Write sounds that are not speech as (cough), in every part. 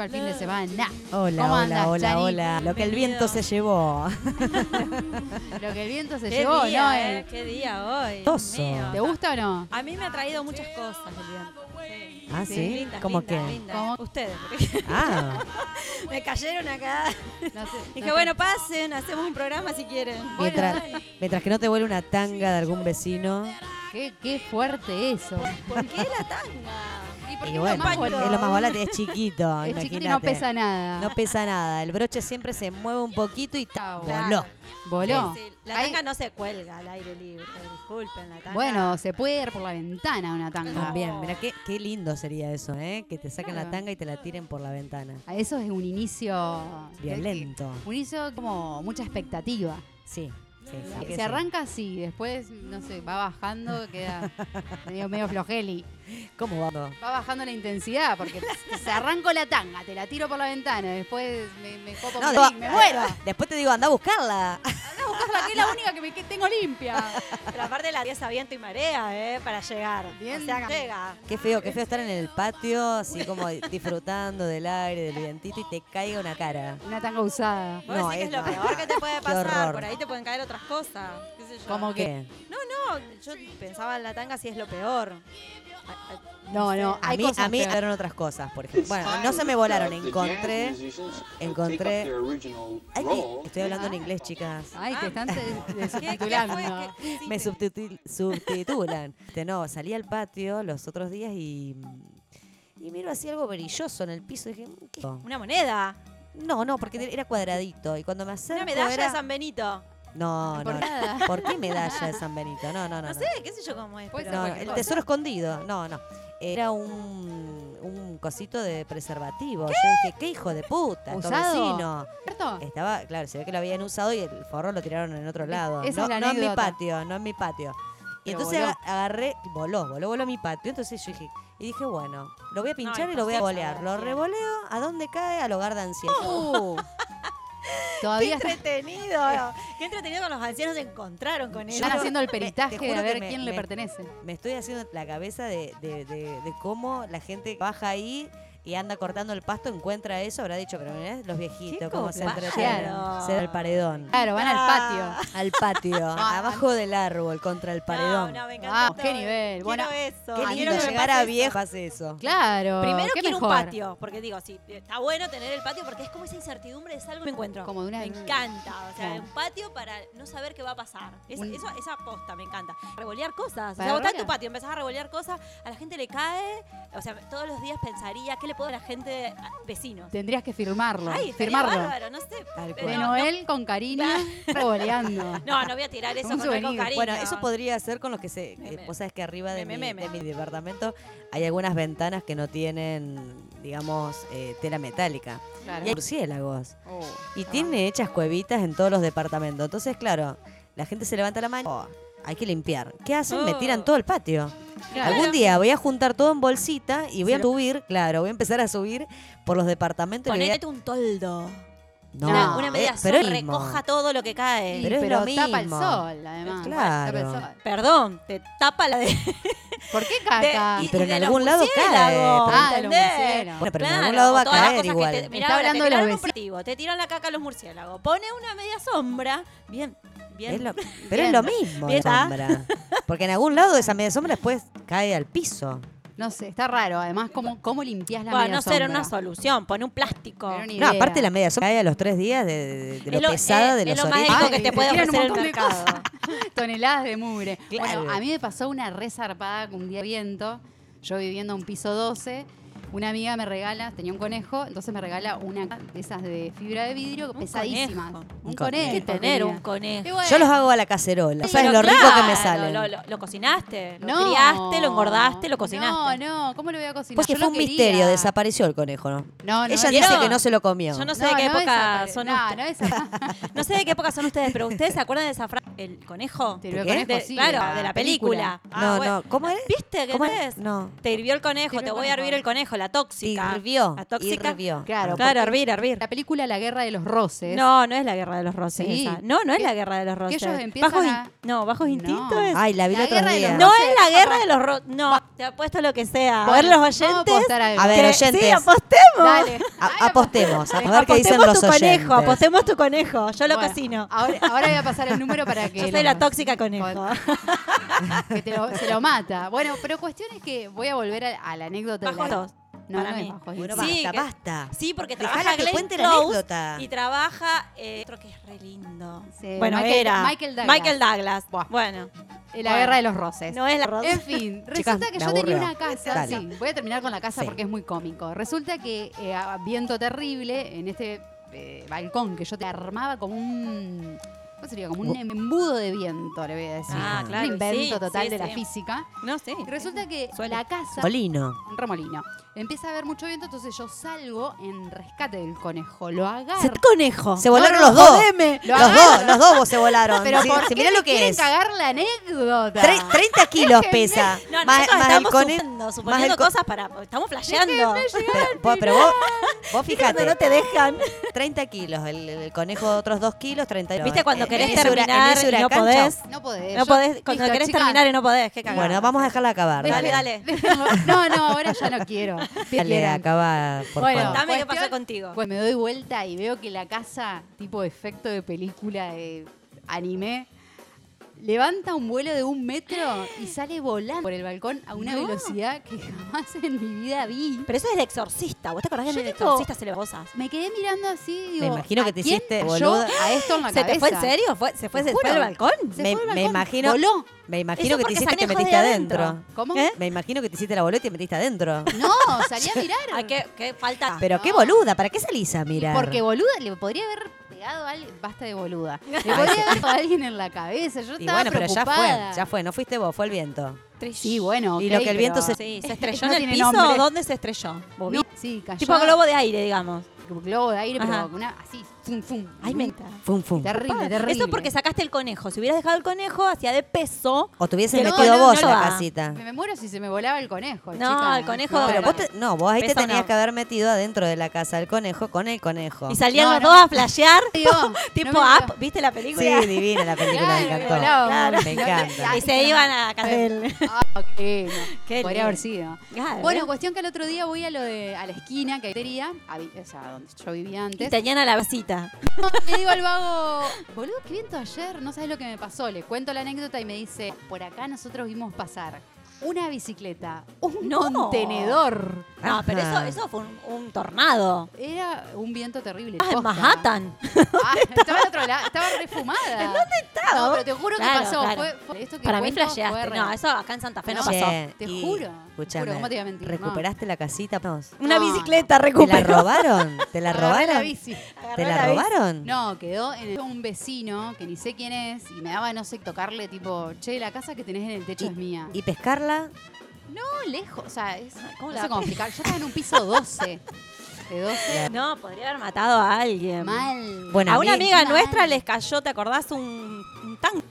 anticipa el fin de semana. Hola, ¿Cómo hola, andas, hola, Chani? hola. Lo que el viento se llevó. (laughs) Lo que el viento se Qué llevó, día, ¿no? eh, Qué día hoy. Toso. Mío. ¿Te gusta o no? A mí me ha traído muchas cosas el viento. Sí. Ah, Sí. Lindas, ¿Cómo lindas, que? lindas. ¿Cómo? Ustedes. porque (laughs) Ah, me cayeron acá. No sé, Dije, no bueno, pasen, hacemos un programa si quieren. mientras, mientras que no te vuelve una tanga de algún vecino. Qué, qué fuerte eso. ¿Por qué la tanga? ¿Y qué bueno, lo más es volátil? lo más volátil, es chiquito, (laughs) Es chiquito y no pesa nada. No pesa nada. El broche siempre se mueve un poquito y ta, Chau. voló. ¿Voló? Sí, sí, La tanga no se cuelga al aire libre. Disculpen, la tanga. Bueno, se puede ir por la ventana una tanga. También, mira qué, qué lindo sería eso, ¿eh? Que te saquen la Claro. tanga y te la tiren por la ventana. Eso es un inicio. Violento. Un inicio como mucha expectativa. Sí, sí, sí. que Se sí. arranca así, después, no sé, va bajando, queda (laughs) medio, medio flojeli. ¿Cómo vamos? Va bajando la intensidad, porque se arranco la tanga, te la tiro por la ventana, después me, me copo No, el- me muero. Después te digo, anda a buscarla. Anda a buscarla, que es la única que, me, que tengo limpia. Pero aparte la pieza viento y marea, ¿eh? Para llegar. Bien. O sea, llega. Qué feo, qué feo estar en el patio, así como disfrutando del aire, del vientito y te caiga una cara. Una tanga usada. Vos No, que es lo peor que te puede pasar. Por ahí te pueden caer otras cosas. ¿Qué sé yo? Como que. ¿Qué? No, no, yo pensaba en la tanga si es lo peor. No, no, A hay mí, cosas a mí peores. eran otras cosas, por ejemplo. Bueno, no se me volaron, encontré, encontré. Ay, que- estoy hablando en inglés, chicas. Ay, te están te- (laughs) te ¿Qué- qué subtitulando. fue? ¿Qué- sí, Me subtitul- subtitulan. Este, no, salí al patio los otros días y. Y miro así algo brilloso en el piso. y Dije, ¿qué? Una moneda. No, no, porque era cuadradito. Y cuando me acerco. Una medalla era- de San Benito. No, Por no. nada. (laughs) ¿Por qué medalla de San Benito? No, no, no. No no. sé, qué sé yo cómo es. Pero- No, el cosa. tesoro escondido. No, no. Era un, un cosito de preservativo. Yo dije, qué hijo de puta, ¿Usado? ¿Cierto? Estaba, claro, se ve que lo habían usado y el forro lo tiraron en otro lado. no, es la no en mi patio, no en mi patio. Y Pero entonces voló. agarré, voló, voló, voló a mi patio. Entonces yo dije, y dije, bueno, lo voy a pinchar y lo voy a volear. Lo revoleo, ¿a dónde cae? Al hogar de ancianos. Uh, Qué (laughs) todavía está- entretenido. Qué entretenido que los ancianos se encontraron con eso. están haciendo el peritaje juro de a ver me- quién le me- pertenece. Me estoy haciendo la cabeza de, de- de- de cómo la gente baja ahí y anda cortando el pasto, encuentra eso, habrá dicho, pero mirá los viejitos, Qué cómo se entretienen. Se da el paredón. Claro, van al Ah. patio. Al patio, (laughs) abajo del árbol, contra el paredón. No, no, me encanta. Vamos, todo. qué nivel. Quiero Bueno, eso. Qué Quiero lindo llegar a viejo hace eso. Claro. Primero qué quiero un mejor. patio, porque digo, sí, está bueno tener el patio porque es como esa incertidumbre de algo que me encuentro. Como de una- Me encanta, o sea, Claro. un patio para no saber qué va a pasar. Esa, Un- eso, esa posta me encanta. Revolear cosas. O Para sea, vos estás en revolear. tu patio, empezás a revolear cosas, a la gente le cae, o sea, todos los días pensaría, ¿qué le puedo a la gente, vecinos? Tendrías que firmarlo. Ay, firmarlo. bárbaro, no sé. Tal pero De no, Noel con Karina revoleando. (laughs) No, no voy a tirar eso con souvenir. cariño. Bueno, eso podría ser con los que se... Eh, vos sabés que arriba de, Meme, mi, meme. de mi departamento hay algunas ventanas que no tienen, digamos, eh, tela metálica. Claro. Y hay murciélagos. Oh. Y tiene hechas cuevitas en todos los departamentos. Entonces, claro, la gente se levanta la mano. "Oh, hay que limpiar. ¿Qué hacen? Me Oh. tiran todo el patio. Claro. Algún día voy a juntar todo en bolsita y voy a subir, claro, voy a empezar a subir por los departamentos. Ponete un toldo. No, una, una eh, media pero sol, mismo. recoja todo lo que cae. Pero es pero lo tapa el mismo. sol, además. Claro. Tapa el sol. Perdón, te tapa la de. ¿Por qué caca? de- y- pero y en algún lado cae, pero- Ah, de los. Bueno, pero en algún lado va a caer igual. te- mirá, Está ahora, hablando te de los un te tiran la caca a los murciélagos. Pone una media sombra. Bien, bien. Es lo- (laughs) pero Bien. es lo mismo Bien, ¿está? sombra. Porque en algún lado esa media sombra después cae al piso. No sé, está raro. Además, ¿cómo, cómo limpias la Bueno, media no sé, era sombra? una solución. Pone un plástico. Pero ni No, idea. aparte la media sombra cae a los tres días de, de- de lo, Es lo- pesada eh, de es los lo más orígenes. Ay, que te puede tiran un ofrecer el montón de mercado. (laughs) Toneladas de mugre. Claro. Bueno, a mí me pasó una re zarpada con un día de viento. Yo viviendo en un piso 12 una amiga me regala, tenía un conejo, entonces me regala una de esas de fibra de vidrio pesadísimas. conejo. Un Un conejo. Hay que tener un conejo. Bueno, Yo los hago a la cacerola. Sí, ¿Sabes lo rico que me salen? Lo, lo- lo cocinaste, lo no, criaste, lo engordaste, lo cocinaste. No, no, ¿cómo lo voy a cocinar? Porque Yo fue un quería. misterio, desapareció el conejo, ¿no? No, no, Ella no, dice que no se lo comió. Yo no sé de qué no época son no, ustedes. no esa- (laughs) No sé de qué época son ustedes, pero ¿ustedes se acuerdan de esa frase? El conejo. Te hirvió ¿De qué? el conejo, De- sí, claro, de la película. Ah, no, bueno. no. ¿Cómo es? ¿Viste que ¿Cómo no es? No. Te hirvió el conejo, Te voy a hervir el conejo, la tóxica. Hirvió. La tóxica. Hirvió. Claro. Claro, hervir, hervir. La película La Guerra de los Roses. No, no es la guerra de los. Sí. esa. No, no es Que- la guerra de los roses. ellos empiezan Bajos a- in- No, bajos No. instintos es. Ay, la vi La otro día. No es la guerra de los roses. No, te apuesto lo que sea. A ver los a oyentes. A ver, que- oyentes. Sí, apostemos. Dale. A- apostemos, a ver qué apostemos dicen los tu oyentes. conejo, apostemos tu conejo. Yo lo Bueno, cocino. Ahora, ahora voy a pasar el número para (laughs) que. Yo soy la tóxica conejo. (laughs) que te lo- se lo mata. Bueno, pero cuestión es que voy a volver a, a la anécdota. de la- dos. No, para no es mí. Bueno. Sí, basta, que- basta. Sí, porque Dejala trabaja que Glenn cuente la anécdota. y trabaja eh, otro que es re lindo. Sí, bueno, Michael- era Michael Douglas. Michael Douglas. Buah. Bueno, Eh, La Bueno. guerra de los roses. no es la rosa. En fin, (laughs) resulta Chicas, que yo tenía una casa. Sí, voy a terminar con la casa Sí. porque es muy cómico. Resulta que eh, a- viento terrible en este eh, balcón que yo te armaba como un. ¿Cómo sería? Como un embudo de viento, le voy a decir. Ah, Un claro, Un invento sí, total sí, de la física. No, sí. Y resulta que Suele. la casa Molino. un remolino. Empieza a haber mucho viento, entonces yo salgo en rescate del conejo. Lo agarro. Se conejo. Se volaron no, los dos. jodeme. Lo Los dos, los dos vos se volaron. Pero Sí, ¿por sí, qué mirá me lo que quieren es. cagar la anécdota? Tre- 30 kilos (laughs) pesa. No, más, más el estamos conejo. suponiendo, suponiendo el co- cosas para... Estamos flasheando. Pero, vos- pero vos, vos Fíjate, no te dejan. 30 kilos, el, el conejo otros 2 kilos, 30 kilos. ¿Viste cuando querés terminar y no podés? No podés. No podés, cuando querés terminar y no podés, qué cagada. Bueno, vamos a dejarla acabar. Dale, Dale, No, no, ahora ya no quiero. Dale, acaba, por Bueno, favor. Contame qué pasó contigo. Pues me doy vuelta y veo que la casa, tipo efecto de película de anime, levanta un vuelo de un metro y (gasps) sale volando por el balcón a una No. velocidad que jamás en mi vida vi. Pero eso es el exorcista. ¿Vos te acordás que en Yo el tipo- exorcista se le cosas? Me quedé mirando así y digo, Me imagino ¿a que te quién hiciste boluda. a esto en la ¿Se cabeza? te fue en serio? ¿Fue, ¿Se fue, se fue del balcón? Se Me- fue al me imagino- Voló. Me imagino Eso que te hiciste te metiste de adentro. adentro. ¿Cómo? ¿Eh? Me imagino que te hiciste la boleta y te metiste adentro. No, salí a mirar. (laughs) ¿A qué, qué falta? Pero No. qué boluda, ¿para qué salís a mirar? Porque boluda, le podría haber pegado a alguien. Basta de boluda. (laughs) Le podría haber pegado a alguien en la cabeza. Yo Y estaba bueno, pero ya preocupada. fue, ya fue, no fuiste vos, fue el viento. Sí, bueno. Y ok, lo que el viento se- Sí, ¿se (laughs) estrelló No en el tiene piso nombre. dónde se estrelló? ¿Vos No, vi- sí, cayó. Tipo globo de aire, digamos. Como globo de aire, Ajá. pero una, así, fum, fum. Ay, me Fum, fum. Terrible, terrible. Eso porque sacaste el conejo. Si hubieras dejado el conejo, hacía de peso. O te hubieses No, metido no, vos no en la casita. Me, me muero si se me volaba el conejo. No, chica. el conejo- No, Pero vos no. te- no, vos ahí te tenías no. que haber metido adentro de la casa del conejo con el conejo. Y salían No, los no dos a flashear. (laughs) Digo, (laughs) tipo no me- Up. ¿Viste la película? Sí, divina la película, me encantó. Claro. Me encanta. Y se iban a casa. Ah. Qué Podría haber sido. Claro, Bueno, ¿ves? cuestión que el otro día voy a lo de a la esquina que hay tería, a vi- o sea, donde yo vivía Y antes. tenían a la vasita. (laughs) Le digo al vago, boludo, qué viento ayer, no sabes lo que me pasó. Le cuento la anécdota y me dice, por acá nosotros vimos pasar una bicicleta, un No. contenedor. No, pero eso, fue un, un tornado. Era un viento terrible. Ah, en. Manhattan. Ah, estaba al otro lado, estaba refumada. ¿En dónde estaba? No, pero te juro Claro, que pasó. claro. Fue, fue- esto que Para mí fue flasheaste. No, eso acá en Santa Fe no, No. pasó. Che, Te y- juro, Escúchame, juro, ¿cómo te iba a mentir? No. ¿recuperaste la casita? No. Una No. bicicleta ¿Te la recuperó. robaron? (laughs) ¿Te la Agarré la robaron? bici. ¿Te la robaron? No, quedó en el- un vecino que ni sé quién es y me daba, no sé, tocarle tipo, che, la casa que tenés en el techo es mía. ¿Y pescarla? No, lejos, o sea, es, ¿Cómo no la- sé cómo explicar. Yo estaba en un piso 12. De 12. (laughs) No, podría haber matado a alguien. Mal. Bueno, a una amiga Mal. nuestra les cayó, ¿te acordás? Un, un tanque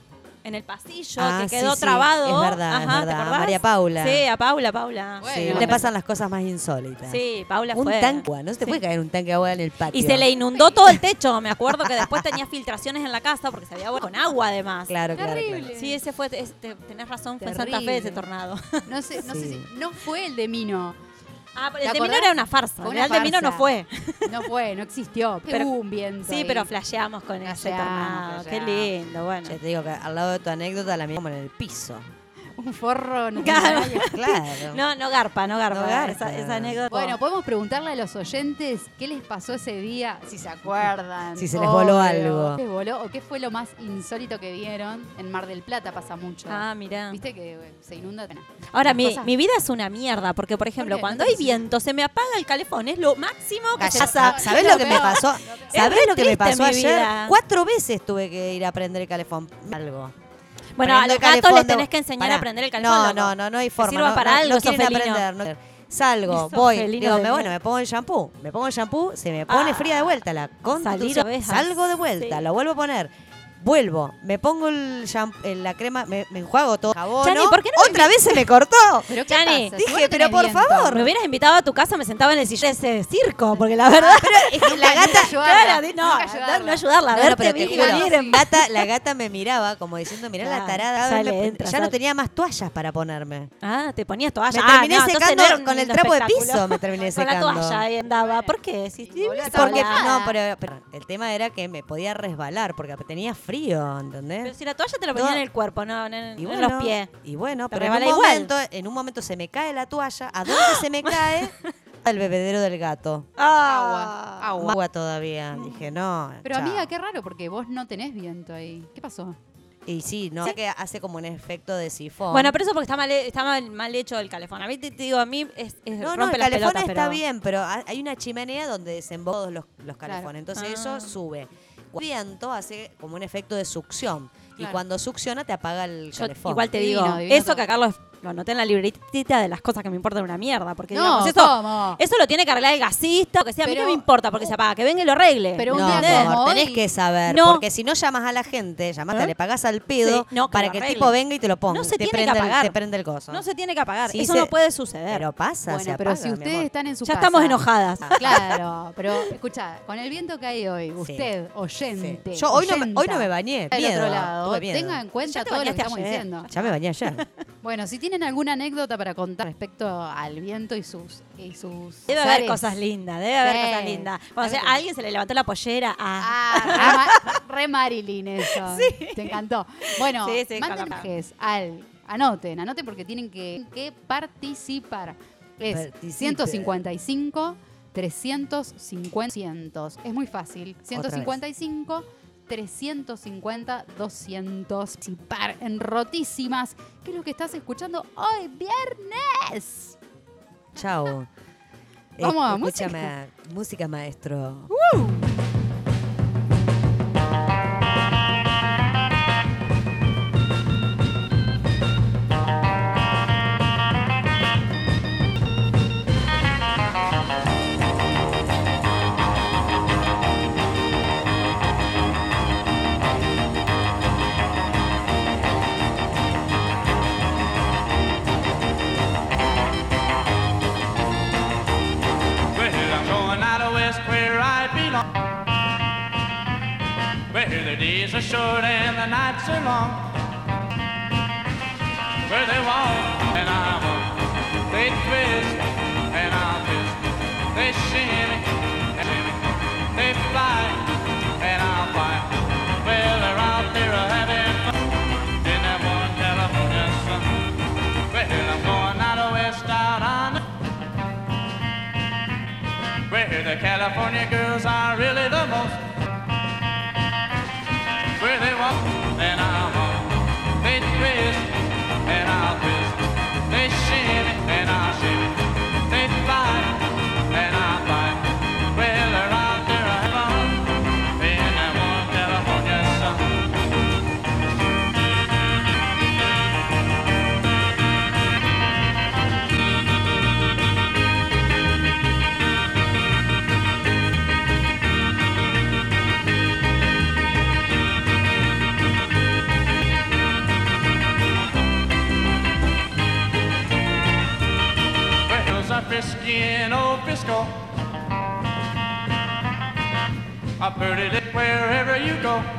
en el pasillo Ah, que quedó sí, trabado. es verdad, es Ajá, ¿te verdad. acordás? María Paula. Sí, a Paula, Paula. Bueno, Sí, no, le pasan las cosas más insólitas. Sí, Paula Un fue. tanque, no se te Sí. puede caer un tanque de agua en el patio. Y se le inundó todo el techo. Me acuerdo que después tenía filtraciones en la casa porque se había vuelto con agua además. Claro, claro, Terrible. claro. Sí, ese fue, este, tenés razón, fue en Santa Fe ese tornado. No sé, no sé si. No fue el de Mino. Ah, pero ¿Te el de Mino era una farsa. El real de Mino no fue. (laughs) No fue, no existió. (laughs) Pero- Hubo un viento. Sí, ahí. pero flasheamos con ese Flasheamos, tornado. Qué lindo, bueno. Che, te digo que al lado de tu anécdota la mía como en el piso. Un forro Claro. nutricional. (laughs) Claro. No, no garpa, no garpa. No garpa. Esa, esa anécdota. Bueno, podemos preguntarle a los oyentes qué les pasó ese día, si se acuerdan. Si se les voló Obvio. algo. ¿Qué les voló o qué fue lo más insólito que vieron? En Mar del Plata pasa mucho. Ah, mirá. ¿Viste que eh, se inunda? Bueno, Ahora, mi, cosas- mi vida es una mierda, porque, por ejemplo, cuando ¿No hay viento, se me apaga el calefón. Es lo máximo que se pasa. ¿Sabés lo lo que me pasó? ¿Sabés lo que me pasó ayer? vida. Cuatro veces tuve que ir a prender el calefón. Algo. Bueno, a los gatos les tenés que enseñar Pará. a prender el calefón. No, no, no, no hay forma. sirva no, para no- algo, no quieren aprender. no- Salgo, voy, digo, me, bueno, me pongo el shampoo, me pongo el shampoo, se me pone Ah. fría de vuelta la con Salir ovejas. salgo de vuelta, Sí. lo vuelvo a poner. Vuelvo, me pongo el shampoo, la crema, me, me enjuago todo. Jabón, Chani, ¿por qué no me Otra vez se me cortó. ¿Pero qué Chani, pasa? dije, Si vos no pero tenés por viento. favor. Me hubieras invitado a tu casa, me sentaba en el sillón de ese circo, porque la verdad. Es que (laughs) la gata, Claro, di- no, ayudarla. no ayudarla. No, no, verte pero te venir, juro, venir en- gata, la gata me miraba como diciendo, mirá la Claro, tarada. sale, me- entra, ya sale. no tenía más toallas para ponerme. Ah, te ponías toalla. Me Ah, terminé no, entonces secando no era un con el lindo trapo de espectáculo. piso, me terminé Con la secando. toalla ahí andaba. ¿Por qué? Si. Porque, no, pero, pero el tema era que me podía resbalar porque tenía frío, Pero ¿entendés? si la toalla te la ponía No. en el cuerpo, no, no en, Y en los pies. y bueno, pero en un, igual. momento, en un momento se me cae la toalla. ¿A dónde se me (gasps) cae? Al bebedero del gato. Agua, Agua, agua. agua todavía. Dije, no. Pero chao. amiga, qué raro, porque vos no tenés viento ahí. ¿Qué pasó? Y sí, no. Sé que hace como un efecto de sifón. Bueno, pero eso porque está mal, está mal, mal hecho el calefón. A mí te, te digo, a mí es, es No, no, rompe el las calefón pelotas, está pero- bien, pero ha- hay una chimenea donde desembocan los, los Claro. calefones. Entonces Ah. eso sube. El viento hace como un efecto de succión. Y cuando succiona te apaga el Yo calefón. igual te Divino, digo, divino eso todo. que a Carlos lo anoté en la libretita de las cosas que me importan una mierda. Porque No, digamos, eso, ¿cómo? eso lo tiene que arreglar el gasista, o que sea, a mí Pero- qué me importa porque se apaga, que venga y lo arregle. Pero un no, día tenés que saber, No. porque si no llamas a la gente, llamaste, ¿Eh? le pagás al pedo Sí, no, que para que el tipo venga y te lo ponga. No se te tiene que prende el- apagar. te prende el coso. no se tiene que apagar, Sí, eso se- no puede suceder. Pero pasa, Bueno, se pero apaga, si mi ustedes están en su ya casa. estamos enojadas. (laughs) Claro, pero escucha, con el viento que hay hoy, usted, oyente. Yo hoy no, hoy no me bañé. Miedo, tenga en cuenta Ya todo lo que estamos diciendo. Ya me bañé ayer. (laughs) Bueno, si tienen alguna anécdota para contar respecto al viento y sus y sus Debe haber cosas lindas, debe haber Sí. cosas lindas. Cuando a alguien se le levantó la pollera, ah, Ah, re, Ma- re Marilyn eso. (laughs) Te encantó. Bueno, Sí, sí, manden al anoten, anoten porque tienen que, que participar. Es Participe. 155 350 200. Es muy fácil. 155 350 200. Participar en rotísimas. ¿Qué es lo que estás escuchando hoy viernes? Chao. Vamos a Escúchame, música maestro. Well, where the California girls are really the most. In old Frisco? A pretty lick wherever you go.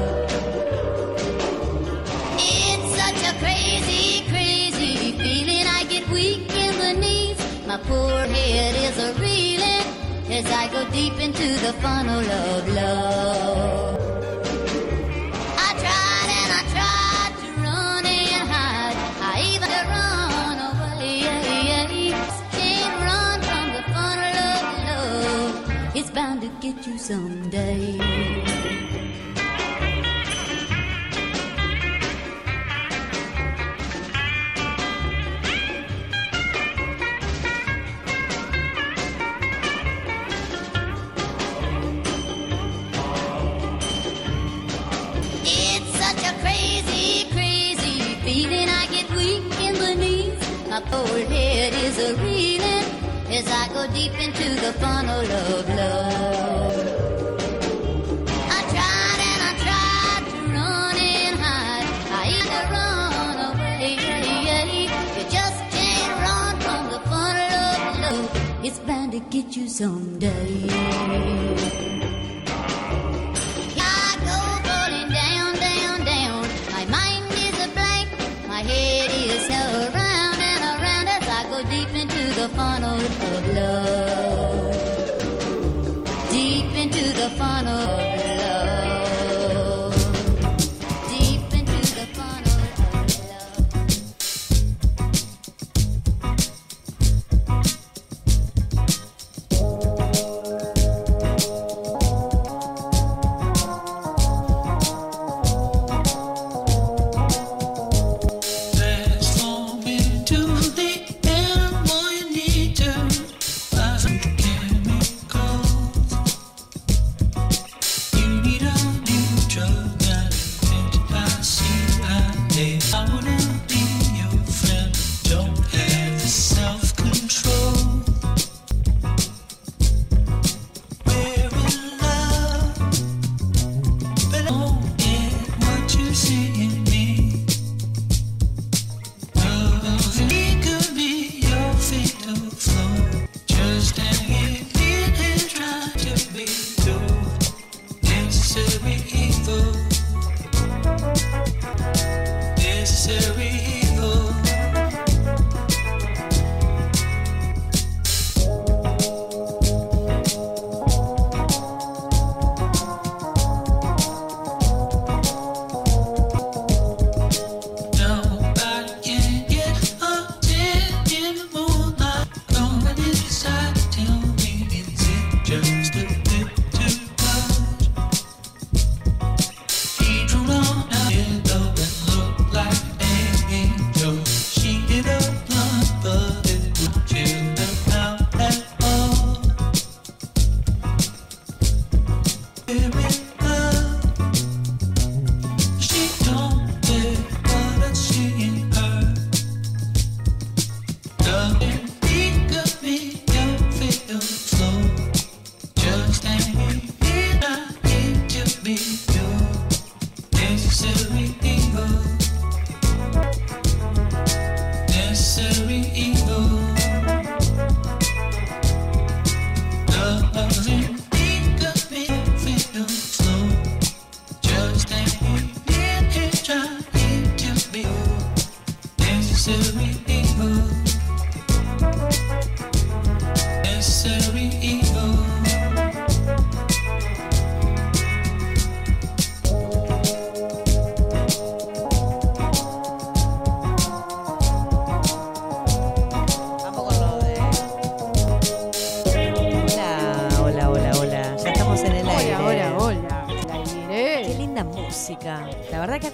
poor head is a reeling as I go deep into the funnel of love. I tried and I tried to run and hide. I even away. Can't run from the funnel of love. It's bound to get you someday. old head is a reeling as I go deep into the funnel of love. I tried and I tried to run and hide. I run away. You just can't run from the funnel of love. It's bound to get you someday. honored of love.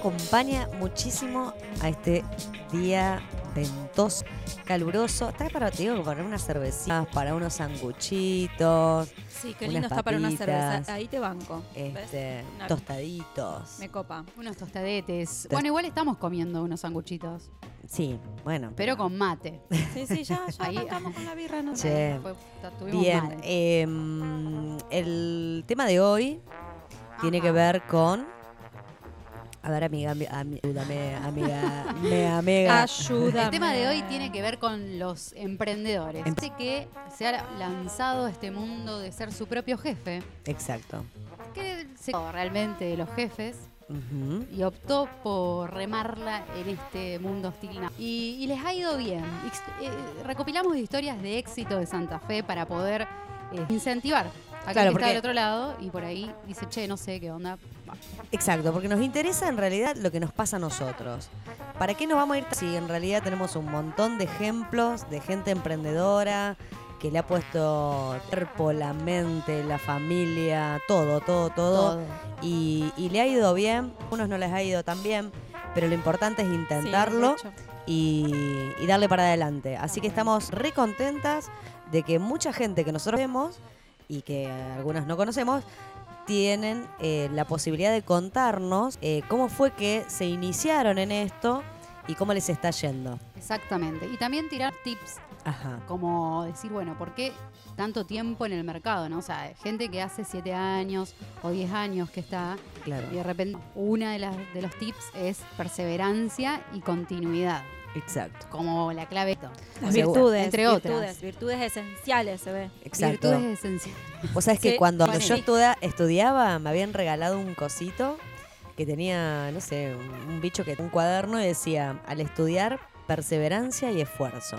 Acompaña muchísimo a este día ventoso, caluroso. Está para, te digo, para unas cervecitas, para unos sanguchitos, Sí, qué lindo está para una cerveza. Ahí te banco. este, Una- tostaditos. Me copa. Unos tostadetes. Bueno, igual estamos comiendo unos sanguchitos, Sí, bueno. pero con mate. Sí, sí, ya, ya Ahí- arrancamos con la birra. No tuvimos Bien, em, el tema de hoy tiene que ver con... A ver, amiga, ami- ami- ayúdame, amiga, me amiga. Ayuda. El tema de hoy tiene que ver con los emprendedores. Em- Parece que se ha lanzado a este mundo de ser su propio jefe, Exacto. que se realmente de los jefes Ujú. y optó por remarla en este mundo hostil. Y, y les ha ido bien. Ex- eh, recopilamos historias de éxito de Santa Fe para poder eh, incentivar a Claro, que está porque- del otro lado y por ahí dice, che, no sé qué onda. Exacto, porque nos interesa en realidad lo que nos pasa a nosotros. ¿Para qué nos vamos a ir si en realidad tenemos un montón de ejemplos de gente emprendedora que le ha puesto cuerpo, la mente, la familia, todo, todo, todo, Todo. Y, y le ha ido bien, a unos no les ha ido tan bien, pero lo importante es intentarlo y, y darle para adelante. Así que estamos re contentas de que mucha gente que nosotros vemos y que algunos no conocemos tienen eh, la posibilidad de contarnos eh, cómo fue que se iniciaron en esto y cómo les está yendo. Exactamente. Y también tirar tips Ajá. como decir, bueno, ¿por qué tanto tiempo en el mercado? ¿no? O sea, gente que hace 7 años o 10 años que está Claro, y de repente una de, las, de los tips es perseverancia y continuidad, exacto. como la clave. Las virtudes. Entre otras. virtudes, Virtudes esenciales se ve. Exacto. Virtudes esenciales. Vos sabés que Sí, cuando bueno. yo estudia- estudiaba me habían regalado un cosito que tenía, no sé, un, un bicho que un cuaderno y decía, al estudiar, perseverancia y esfuerzo.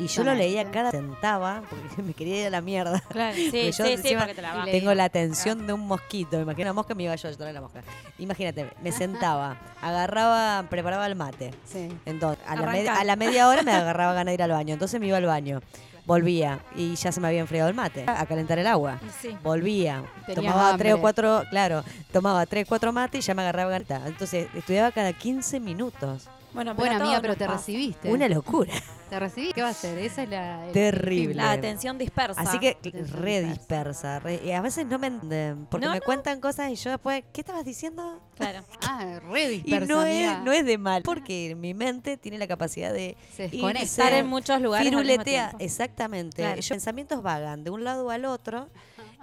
Y yo lo leía cada sentaba porque (laughs) me quería ir a la mierda. Claro, sí, Porque yo sí, sí, encima porque te la vas. Tengo la atención de un mosquito. Imagina una mosca, me iba yo a traer la mosca. Imagínate, me sentaba, agarraba, preparaba el mate. Sí. Entonces, a la, med- a la media hora me agarraba ganas de ir al baño. Entonces me iba al baño. Volvía y ya se me había enfriado el mate. A calentar el agua. Sí. Volvía. Tomaba hambre. tres o cuatro, claro, tomaba tres, cuatro mates y ya me agarraba ganita. Entonces, estudiaba cada 15 minutos. Bueno, Bueno, a amiga, pero te pasa. recibiste. Una locura. (laughs) ¿Te recibí? ¿Qué va a hacer? Esa es la... el- Terrible. La atención dispersa. Así que Te re dispersa. dispersa. re- y a veces no me entienden. Porque No, me no. cuentan cosas y yo después, ¿qué estabas diciendo? Claro. (laughs) Ah, re Y dispersa, no es, amiga. no es de mal. Porque mi mente tiene la capacidad de Se desconecta. Estar en muchos lugares. al mismo firuletea. tiempo. Exactamente. Claro. Yo pensamientos vagan de un lado al otro.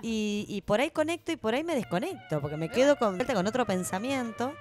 Y, y por ahí conecto y por ahí me desconecto. Porque me quedo con, con otro pensamiento.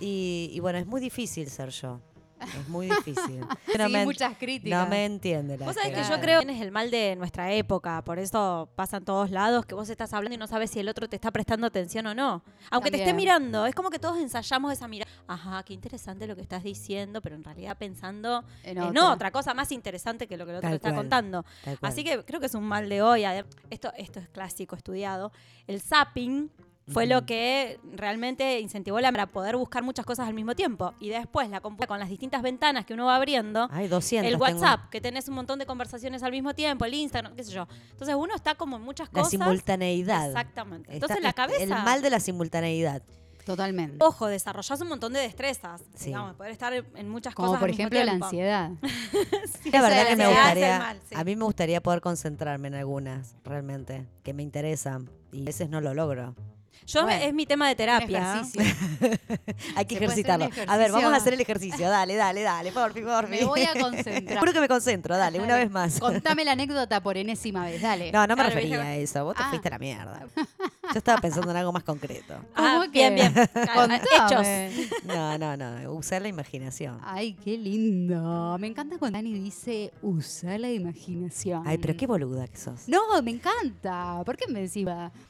Y, y bueno, es muy difícil ser yo. Es muy (laughs) difícil. No Sí, me, muchas críticas. no me entiende la Vos sabés que yo creo que es el mal de nuestra época, por eso pasa en todos lados, que vos estás hablando y no sabes si el otro te está prestando atención o no. Aunque te esté mirando, es como que todos ensayamos esa mirada. Ajá, qué interesante lo que estás diciendo, pero en realidad pensando En en otra. otra cosa más interesante que lo que el otro Tal te está cual, contando. Así que creo que es un mal de hoy. Esto, esto es clásico, estudiado. El zapping fue lo que realmente incentivó la para poder buscar muchas cosas al mismo tiempo. Y después la computadora con las distintas ventanas que uno va abriendo. Ay, 200. El tengo. WhatsApp, que tenés un montón de conversaciones al mismo tiempo, el Instagram, qué sé yo. Entonces uno está como en muchas La cosas. simultaneidad. Exactamente. Está- Entonces la cabeza. El mal de la simultaneidad. Totalmente. Ojo, desarrollás un montón de destrezas. Sí. Digamos, poder estar en muchas Como cosas. por al mismo ejemplo la ansiedad. (laughs) La verdad que me gustaría, mal, sí. a mí me gustaría poder concentrarme en algunas, realmente, que me interesan. Y a veces no lo logro. Yo Bueno, es mi tema de terapia. (laughs) Hay que ejercitarlo. A ver, vamos a hacer el ejercicio. Dale, dale, dale, por favor. Me voy a (laughs) concentrar. Juro que me concentro, dale, una vez más. Contame la (laughs) anécdota por enésima vez, dale. No, no me Claro, refería a eso. Vos te Ah. fuiste a la mierda. Yo estaba pensando en algo más concreto. (laughs) Ah, ¿Cómo bien, que? bien. (laughs) Claro, Hechos. No, no, no. Usar la imaginación. Ay, qué lindo. Me encanta cuando Dani dice usa la imaginación. Ay, pero qué boluda que sos. No, me encanta. ¿Por qué me decís?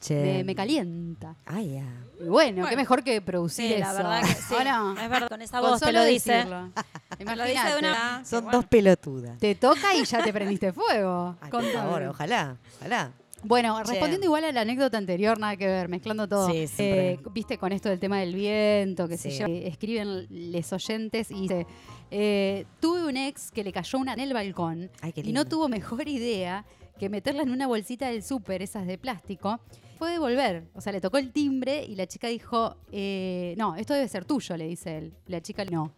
Me, me calienta. Ay, ya. Y bueno, qué mejor que producir Sí, eso. la verdad que sí. (laughs) ¿O no? Es verdad, con esa Con voz te solo lo dice. lo dice de Imagínate. una. Son bueno. dos pelotudas. Te toca y ya te prendiste fuego. Ay, por favor, ojalá, ojalá. Bueno, respondiendo igual a la anécdota anterior, nada que ver, mezclando todo. Sí. Eh, Viste con esto del tema del viento, que se Sí. llama, eh, escriben les oyentes y dice, eh, tuve un ex que le cayó una en el balcón Ay, y no tuvo mejor idea que meterla en una bolsita del súper, esas de plástico, fue devolver. O sea, le tocó el timbre y la chica dijo, eh, no, esto debe ser tuyo, le dice él. La chica no.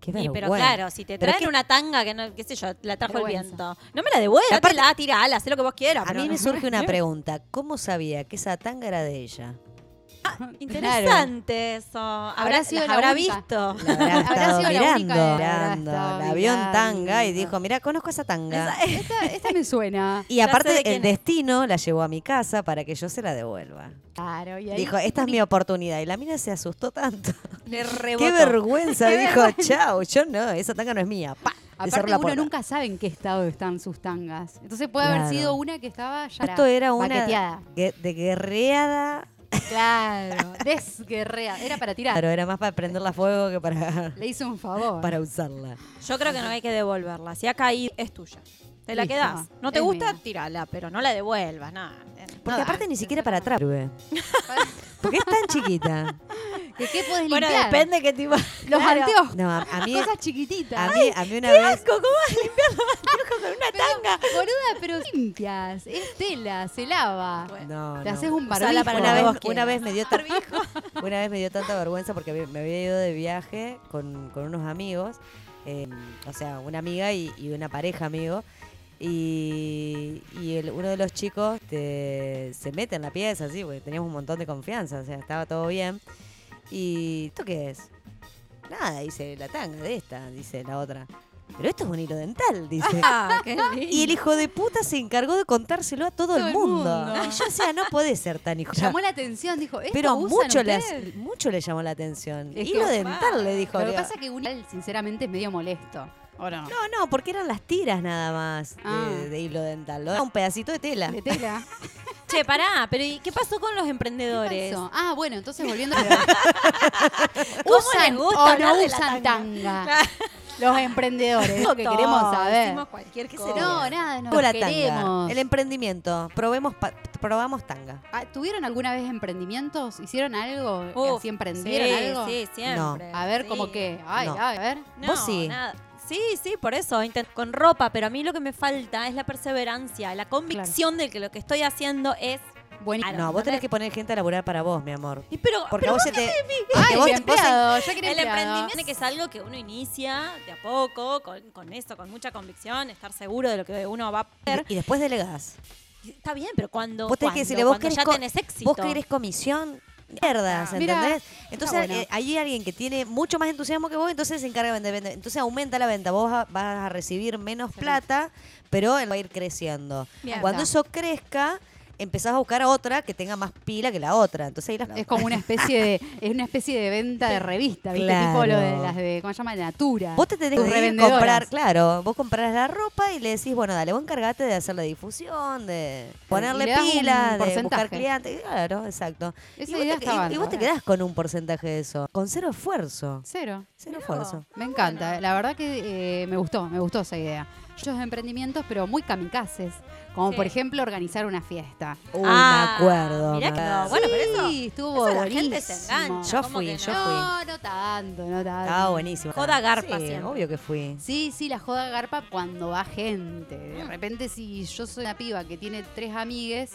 Qué pero claro, si te traen una tanga que no, qué sé yo, la trajo el viento. No me la devuelvas, Aparte- la tirala, haz lo que vos quieras. A pero mí me surge una pregunta. ¿Cómo sabía que esa tanga era de ella? Interesante eso. Habrá, sido las la habrá única. visto. La habrá (laughs) Habrá sido la mirando, única, habrá mirando. La vio en tanga y dijo, mira, conozco esa tanga. Esta, esta me suena. (laughs) Y aparte de el destino la llevó a mi casa para que yo se la devuelva. Claro, y ahí- Dijo, esta es mi oportunidad. Y la mina se asustó tanto. Le (laughs) rebotó. Qué vergüenza, dijo, chao, yo no, esa tanga no es mía. Pa, Aparte la uno nunca sabe en qué estado están sus tangas. Entonces puede haber sido una que estaba ya Esto era una baqueteada. de guerreada. Claro, desguerrea. Era para tirar. Claro, era más para prenderla a fuego que para, Le hizo un favor. para usarla. Yo creo que no hay que devolverla. Si ha caído, es tuya. Te la Listo. quedás. ¿No te Es gusta? mía. Tírala, pero no la devuelvas, nada. Porque No, aparte ni siquiera para atrás, Porque es tan chiquita. ¿De qué podés Bueno, limpiar? depende qué tipo. Los Claro. anteojos. No, a, a mí, Cosas chiquititas. a mí, a mí una vez. ¿Cómo vas a limpiar los anteojos con una Pero, tanga? Boluda, pero limpias. Es tela, se lava. No, Te no. haces un barbijo. para Una vez, una vez me dio (laughs) (laughs) una vez me dio tanta vergüenza porque me había ido de viaje con, con unos amigos, eh, o sea, una amiga y, y una pareja amigo. Y, y el- uno de los chicos te- se mete en la pieza, así, porque teníamos un montón de confianza, o sea, estaba todo bien. Y ¿esto qué es? Nada, dice la tanga de esta, dice la otra. Pero esto es un hilo dental, dice. (laughs) Ah, qué lindo. Y el hijo de puta se encargó de contárselo a todo, Todo el mundo. mundo. Yo decía, no puede ser tan hijo. Llamó la atención, dijo, ¿esto Pero mucho le, ustedes? mucho le llamó la atención. Es Hilo que- dental le dijo. Lo que pasa es que uno, sinceramente, es medio molesto. ¿O no? No, no, porque eran las tiras nada más de, Ah. de hilo dental. Lo- Un pedacito de tela. De tela. (laughs) Che, pará, pero ¿y qué pasó con los ¿Qué emprendedores? pasó? Ah, bueno, entonces volviendo a... (laughs) ¿Cómo ¿Usan les gusta o no usan tanga? tanga? (laughs) Los emprendedores, es lo que queremos saber. cualquier cosa. No, nada, no la queremos. tanga. El emprendimiento. Probemos pa- probamos tanga. Ah, ¿Tuvieron alguna vez emprendimientos? ¿Hicieron algo? Uf, ¿Así emprendieron sí, algo? Sí, siempre. A ver, sí. ¿cómo qué? Ay, No. ay, a ver. No, Vos sí. nada. Sí, sí, por eso, con ropa, pero a mí lo que me falta es la perseverancia, la convicción de que lo que estoy haciendo es... Buenísimo. No, vos tenés que poner gente a laburar para vos, mi amor. Y pero, Porque pero vos se te. Ay, vos- mi vos en- empleado, el empleado. emprendimiento es algo que uno inicia de a poco, con, con eso, con mucha convicción, estar seguro de lo que uno va a hacer. y después delegás. Está bien, pero cuando, Vos tenés que decirle, vos cuando querés ya tenés éxito. Vos querés comisión, mierdas, Mira, ¿entendés? Entonces bueno. eh, hay alguien que tiene mucho más entusiasmo que vos, entonces se encarga de vender, vender. Entonces aumenta la venta, vos vas a, recibir menos plata, pero él va a ir creciendo. Bien. Cuando eso crezca, empezás a buscar a otra que tenga más pila que la otra. Entonces ahí las Es como una (laughs) especie de es una especie de venta de revista, ¿viste? Tipo lo de Claro. las de ¿cómo se llama? Natura. Vos te tenés que comprar, claro, vos comprás la ropa y le decís, bueno, dale, vos encargate de hacer la difusión, de ponerle pila, de buscar clientes. Claro, exacto. Esa y, vos idea te, está y- y bárbara. vos te quedás con un porcentaje de eso, con cero esfuerzo. Cero. Cero esfuerzo. Me encanta. La verdad que eh, me gustó, me gustó esa idea. Muchos emprendimientos, pero muy kamikazes. Como Sí. por ejemplo organizar una fiesta. Uy, Ah, me acuerdo. mirá que no, bueno, pero eso- Sí, estuvo eso la buenísimo. gente se engancha. Yo ¿cómo fui, yo fui. No, no tanto, no tanto. Estaba buenísimo. Joda garpa Sí, siempre. obvio que fui. Sí, sí, la joda garpa cuando va gente. De repente, si yo soy una piba que tiene tres amigues,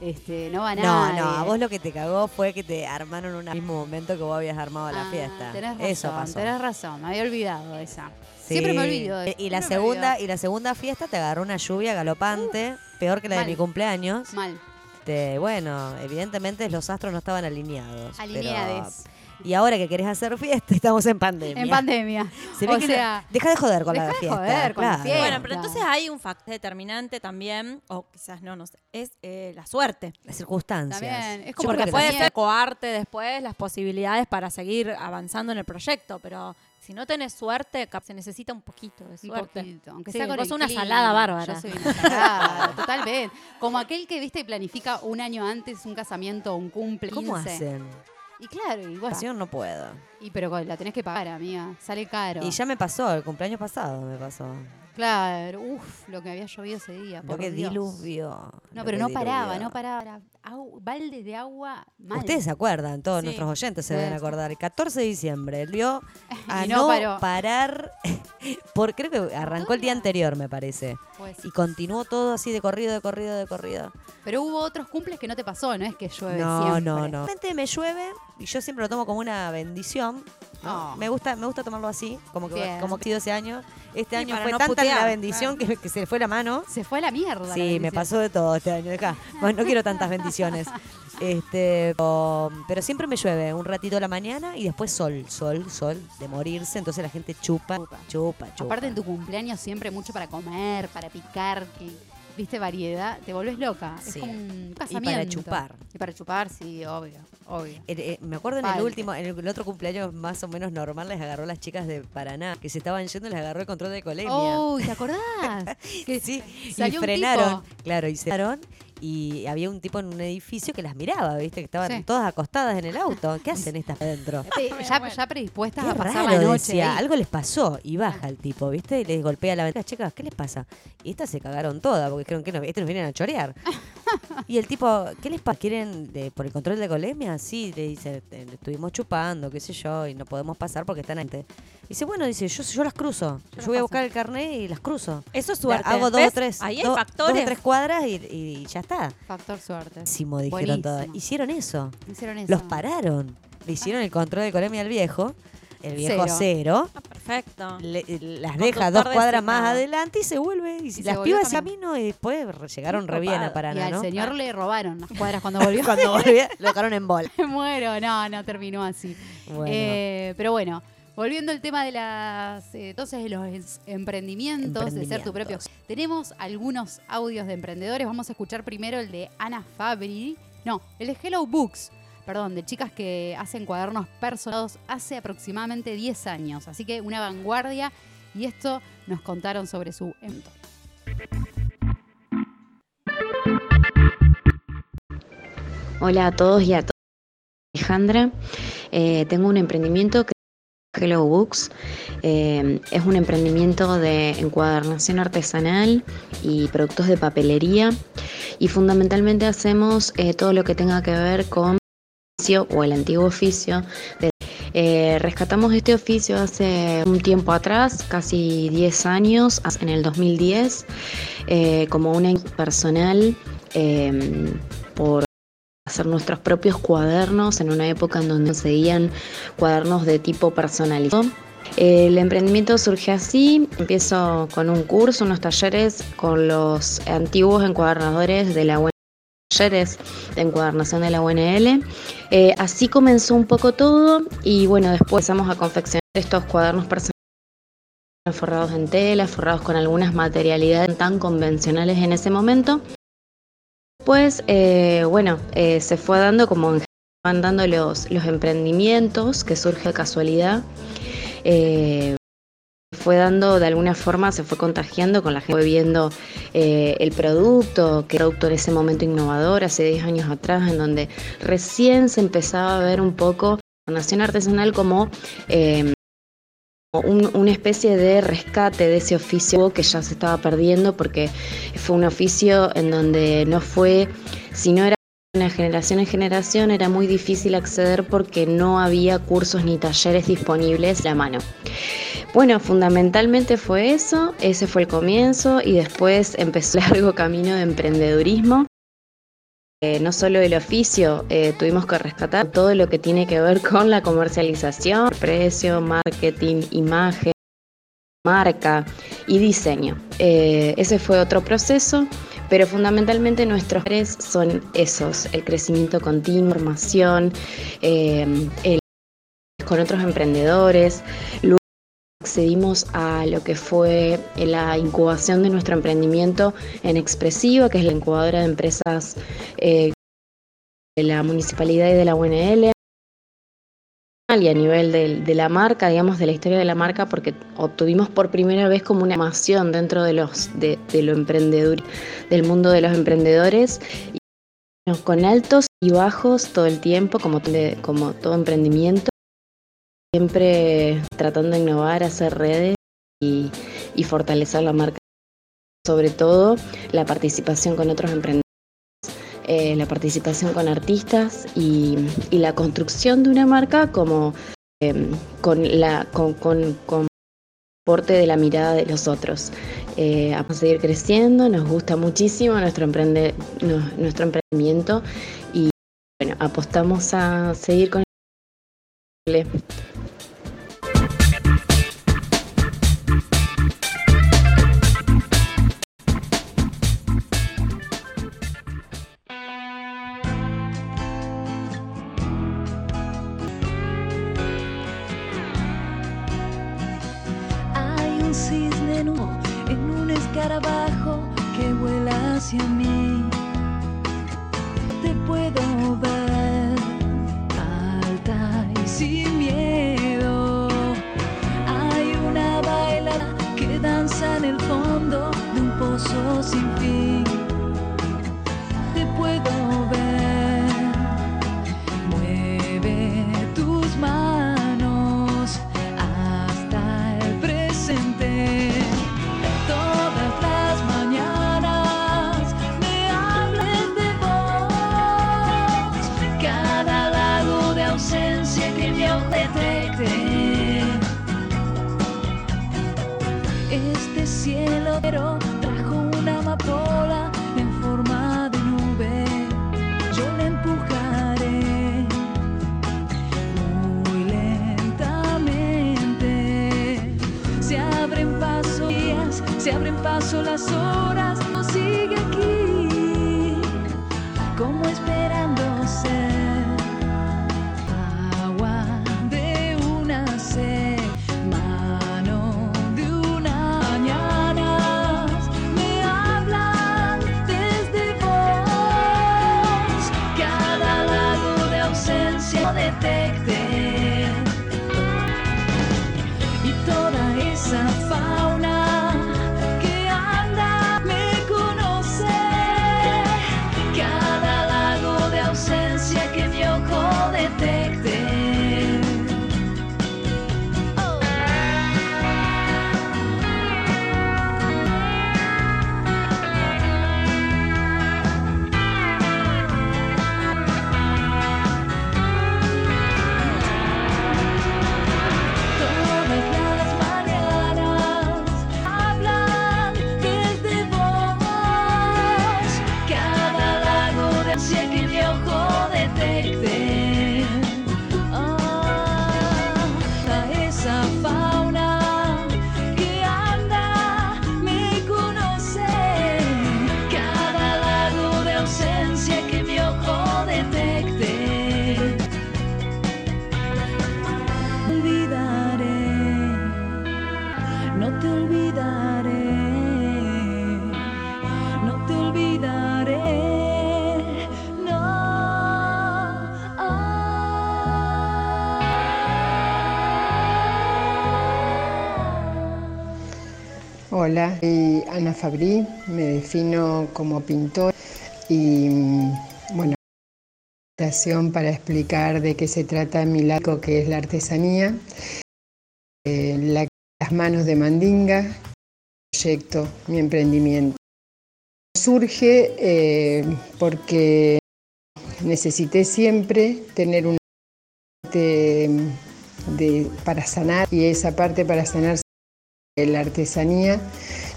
este, no va No, nadie. no, a vos lo que te cagó fue que te armaron en un mismo momento que vos habías armado la Ah, fiesta. Tenés razón, Eso pasó. tenés razón, me había olvidado esa. Sí. Siempre me olvido. de- Y la siempre segunda, y la segunda fiesta te agarró una lluvia galopante, peor que la de mi cumpleaños. Mal. Este, bueno, evidentemente los astros no estaban alineados. Alineades. Y ahora que querés hacer fiesta, (laughs) estamos en pandemia. En pandemia. Se ve o que sea, no- deja de joder con la deja de fiesta. joder con la fiesta. Bueno, pero entonces hay un factor determinante también, o quizás no, no sé, es eh, la suerte. Las circunstancias. También, es como Porque que puede también- ser coarte después las posibilidades para seguir avanzando en el proyecto, pero si no tenés suerte, se necesita un poquito de un suerte. poquito, aunque Sí, sea con vos el una clima. salada bárbara. Yo soy una (laughs) salada, totalmente. Como aquel que, viste, planifica un año antes un casamiento o un cumple. ¿Cómo 15. hacen? Y claro, bueno, Yo no puedo. y pero la tenés que pagar, amiga. Sale caro. Y ya me pasó, el cumpleaños pasado me pasó. Claro, uff, lo que había llovido ese día. Lo por que Dios. diluvio. No, lo pero no paraba, no paraba. Era au- baldes de agua mal. Ustedes se acuerdan, todos Sí. nuestros oyentes se Sí. deben acordar. El 14 de diciembre, vio (laughs) a Y no, no paró. parar. (laughs) por Creo que arrancó el día anterior, me parece. Pues, Y continuó todo así de corrido, de corrido, de corrido. pero hubo otros cumples que no te pasó, no es que llueve No, siempre. no, no. Realmente me llueve y yo siempre lo tomo como una bendición. ¿No? Oh. Me gusta me gusta tomarlo así, como que Bien. como que ha sido ese año. Este Sí, año fue no tanta putear, la bendición que, que se le fue la mano. Se fue a la mierda. la Sí, me pasó de todo este año. Deja. Bueno, no quiero tantas bendiciones. Este, pero siempre me llueve un ratito a la mañana y después sol, sol, sol, de morirse. Entonces la gente chupa, Chupa. chupa, chupa. Aparte en tu cumpleaños siempre mucho para comer, para picar, que viste variedad, te volvés loca. Sí. Es como un Y para chupar. Y para chupar, sí, obvio, obvio. Eh, eh, me acuerdo en el último, en el, otro cumpleaños más o menos normal, les agarró a las chicas de Paraná, que se estaban yendo les agarró el control de colemia. Oh, ¿te acordás? (laughs) que sí, y frenaron, tipo. claro, y se frenaron y había un tipo en un edificio que las miraba, ¿viste? Que estaban Sí. todas acostadas en el auto. ¿Qué hacen estas adentro? Ya, ya predispuestas Qué a pasar raro, la noche. decía, algo les pasó y baja el tipo, ¿viste? Y les golpea la ventana, chicas, ¿qué les pasa? Y estas se cagaron todas porque dijeron que no, estos nos vienen a chorear. (laughs) y el tipo, ¿qué les pasa? ¿Quieren de- por el control de colemia? Sí, le dice, "eh, estuvimos chupando, qué sé yo, y no podemos pasar porque están antes. Dice, bueno, dice, yo, yo las cruzo. Yo, voy a buscar el carnet y las cruzo. Eso es suerte. Hago dos ¿Ves? o tres, Ahí hay do- dos factores. o tres cuadras y, y ya está. Factor suerte. Buenísimo, dijeron todas. Hicieron eso. Hicieron eso. Los pararon. Le hicieron el control de colemia al viejo. El viejo Cero. cero. Ah, perfecto. le- las deja dos cuadras más adelante y se vuelve. Y, se las volvió pibas a mí no, y después llegaron re bien a y al ¿no? señor le robaron las cuadras cuando (laughs) volvió. Cuando volvía, lo dejaron en bola. Me (laughs) muero, no, no terminó así. Bueno. Eh, pero bueno, volviendo al tema de las eh, entonces de los es- emprendimientos, de ser tu propio. Emprendimientos. Tenemos algunos audios de emprendedores. Vamos a escuchar primero el de Ana Fabri. No, el de Hello Books. Perdón, de chicas que hacen cuadernos personalizados hace aproximadamente 10 años. Así que una vanguardia. Y esto nos contaron sobre su evento. Hola a todos y a todas. Alejandra, Eh, tengo un emprendimiento que Hello Books. Eh, es un emprendimiento de encuadernación artesanal y productos de papelería y fundamentalmente hacemos eh, todo lo que tenga que ver con o el antiguo oficio. de- eh, rescatamos este oficio hace un tiempo atrás, casi 10 años, en el 2010, eh, como una personal eh, por hacer nuestros propios cuadernos en una época en donde seguían cuadernos de tipo personalizado. El emprendimiento surge así, empiezo con un curso, unos talleres con los antiguos encuadernadores de la UNL, talleres de encuadernación de la UNL. Eh, así comenzó un poco todo y bueno, después empezamos a confeccionar estos cuadernos personalizados forrados en tela, forrados con algunas materialidades tan convencionales en ese momento. Después, eh, bueno, eh, se fue dando como en- van dando los, los emprendimientos que surge de casualidad. Eh, fue dando de alguna forma, se fue contagiando con la gente, fue viendo eh, el producto, que producto en ese momento innovador, hace 10 años atrás, en donde recién se empezaba a ver un poco la nación artesanal como un- una especie de rescate de ese oficio que ya se estaba perdiendo porque fue un oficio en donde no fue, si no era de generación en generación, era muy difícil acceder porque no había cursos ni talleres disponibles a mano. Bueno, fundamentalmente fue eso, ese fue el comienzo y después empezó el largo camino de emprendedurismo. Eh, no solo el oficio, eh, tuvimos que rescatar todo lo que tiene que ver con la comercialización, precio, marketing, imagen, marca y diseño. Eh, ese fue otro proceso, pero fundamentalmente nuestros tres son esos, el crecimiento continuo, formación, eh, el- con otros emprendedores, luego accedimos a lo que fue la incubación de nuestro emprendimiento en Expresiva, que es la incubadora de empresas eh, de la municipalidad y de la UNL y a nivel de, la marca, digamos, de la historia de la marca, porque obtuvimos por primera vez como una emoción dentro de los de, lo emprendedor, del mundo de los emprendedores, y, con altos y bajos todo el tiempo, como todo emprendimiento, siempre tratando de innovar, hacer redes y, y fortalecer la marca. Sobre todo la participación con otros emprendedores, eh, la participación con artistas y, la construcción de una marca como eh, con la con, con, con de la mirada de los otros. Eh, a seguir creciendo, nos gusta muchísimo nuestro, emprende, no- nuestro emprendimiento y bueno, apostamos a seguir con el Soy Ana Fabrí, me defino como pintor y mm, bueno, para explicar de qué se trata mi lago que es la artesanía, eh, la- las manos de Mandinga, proyecto, mi emprendimiento. Surge eh, porque necesité siempre tener una parte de- para sanar y esa parte para sanar la artesanía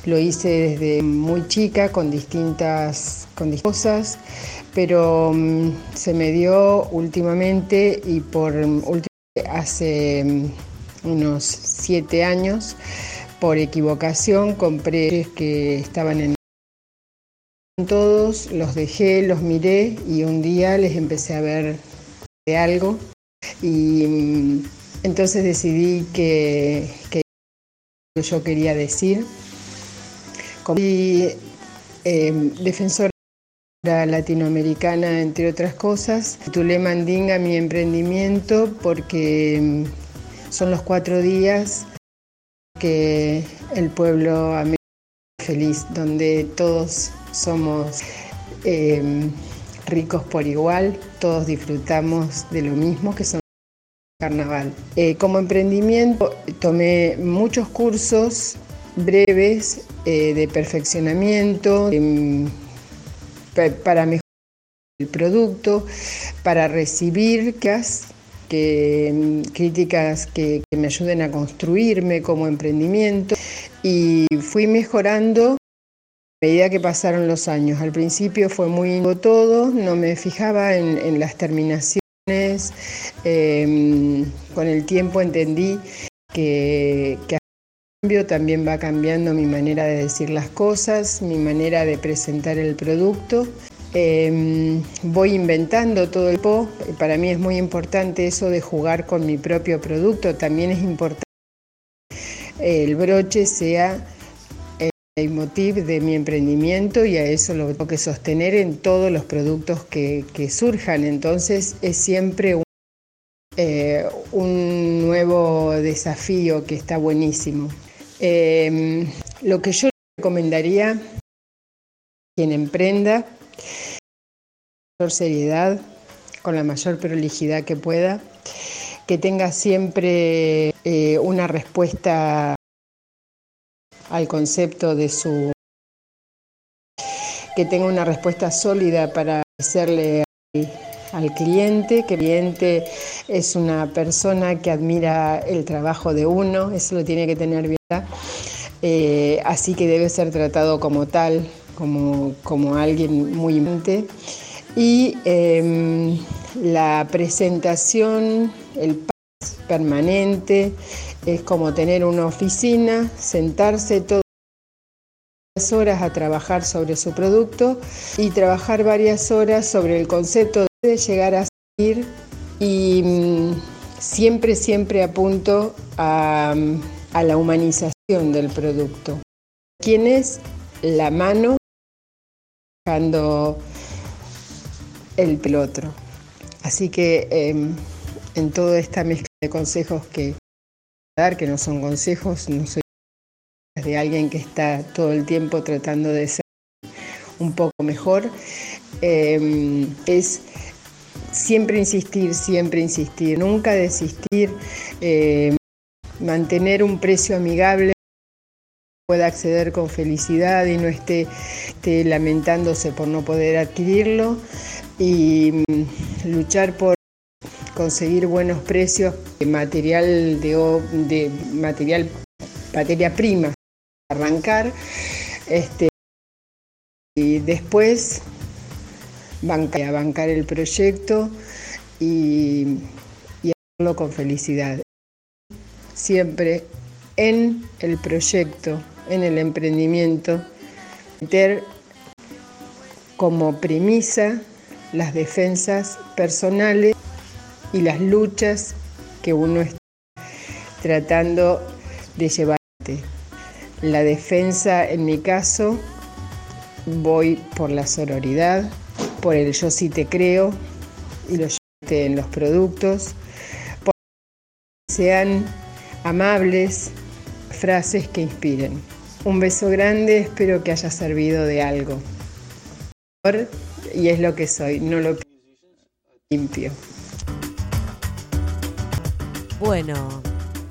lo hice desde muy chica con distintas, con distintas cosas, pero mm, se me dio últimamente y por mm, hace mm, unos siete años, por equivocación, compré que estaban en todos, los dejé, los miré y un día les empecé a ver de algo y entonces decidí que, que yo quería decir. Fui, eh, defensora latinoamericana, entre otras cosas, titulé Mandinga mi emprendimiento porque mm, son los cuatro días que el pueblo feliz, donde todos somos eh, ricos por igual, todos disfrutamos de lo mismo que son carnaval. Eh, como emprendimiento tomé muchos cursos breves eh, de perfeccionamiento em, pa- para mejorar el producto, para recibir que, mm, críticas que, me ayuden a construirme como emprendimiento y fui mejorando a medida que pasaron los años. Al principio fue muy todo, no me fijaba en, las terminaciones. em, con el tiempo entendí que, que también va cambiando mi manera de decir las cosas, mi manera de presentar el producto. Em, voy inventando todo el tiempo. Para mí es muy importante eso de jugar con mi propio producto. También es importante que el broche sea el leitmotiv de mi emprendimiento y a eso lo tengo que sostener en todos los productos que, que surjan. Entonces es siempre un, eh, un nuevo desafío que está buenísimo. Em, lo que yo recomendaría a quien emprenda con mayor seriedad, con la mayor prolijidad que pueda, que tenga siempre eh, una respuesta al concepto de su que tenga una respuesta sólida para hacerle al, al cliente, que el cliente es una persona que admira el trabajo de uno, eso lo tiene que tener bien, eh, así que debe ser tratado como tal, como, como alguien muy importante. Y em, la presentación, el pas permanente, es como tener una oficina, sentarse todas las horas a trabajar sobre su producto y trabajar varias horas sobre el concepto de llegar a seguir y mm, siempre, siempre apunto a, a la humanización del producto. ¿Quién es la mano dejando el pelotro? Así que em, en toda esta mezcla de consejos que dar, que no son consejos, no soy de alguien que está todo el tiempo tratando de ser un poco mejor, eh, es siempre insistir, siempre insistir, nunca desistir, eh, mantener un precio amigable pueda acceder con felicidad y no esté, lamentándose por no poder adquirirlo. Y mm, luchar por conseguir buenos precios de material de, de material materia prima arrancar este y después bancar, bancar el proyecto y, y hacerlo con felicidad siempre en el proyecto en el emprendimiento meter como premisa las defensas personales y las luchas que uno está tratando de llevar. adelante. La defensa, en mi caso, voy por la sororidad, por el yo sí te creo y lo en los productos, por sean amables, frases que inspiren. Un beso grande, espero que haya servido de algo. Y es lo que soy, no lo limpio. Bueno,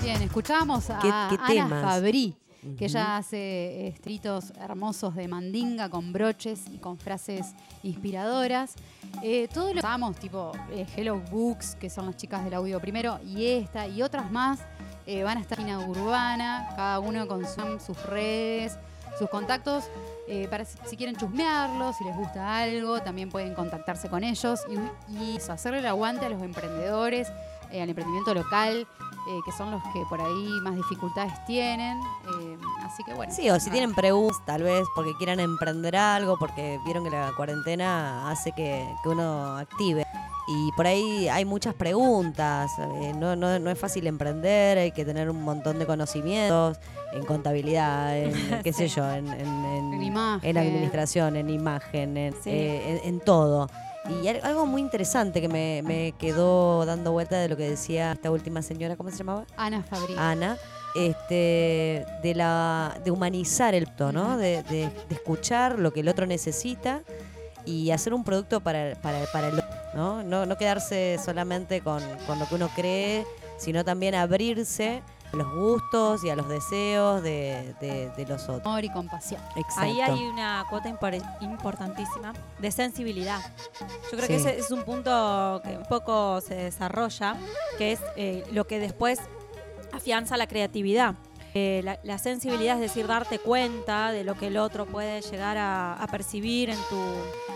Bien, escuchábamos a ¿Qué- qué Ana? Fabrí, que ella hace escritos hermosos de mandinga con broches y con frases inspiradoras. Eh, todo lo usamos, tipo eh, Hello Books, que son las chicas del audio primero, y esta y otras más eh, van a estar en la urbana, cada uno con su- sus redes, sus contactos, eh, para si, quieren chusmearlos, si les gusta algo, también pueden contactarse con ellos y, y hacerle el aguante a los emprendedores, eh, al emprendimiento local, eh, que son los que por ahí más dificultades tienen. eh, así que bueno. Sí, o si nada. tienen preguntas, tal vez porque quieran emprender algo, porque vieron que la cuarentena hace que, que uno active. Y por ahí hay muchas preguntas, eh, no, no, no es fácil emprender, hay que tener un montón de conocimientos en contabilidad, en (laughs) qué sé yo, en, en, en- En imagen. en administración, en imagen, en, Sí. eh, en- en todo. Y al- algo muy interesante que me, me quedó dando vuelta de lo que decía esta última señora, ¿cómo se llamaba? Ana Fabrí. Ana, este, de la de humanizar el producto, ¿no? De, de- de escuchar lo que el otro necesita y hacer un producto para, para, para el otro, ¿no? No, no quedarse solamente con, con lo que uno cree, sino también abrirse los gustos y a los deseos de, de- de los otros. Amor y compasión. Exacto. Ahí hay una cuota impor- importantísima de sensibilidad. Yo creo que ese es un punto que un poco se desarrolla, que es eh, lo que después afianza la creatividad. Eh, la, la sensibilidad es decir, darte cuenta de lo que el otro puede llegar a, a percibir en tu,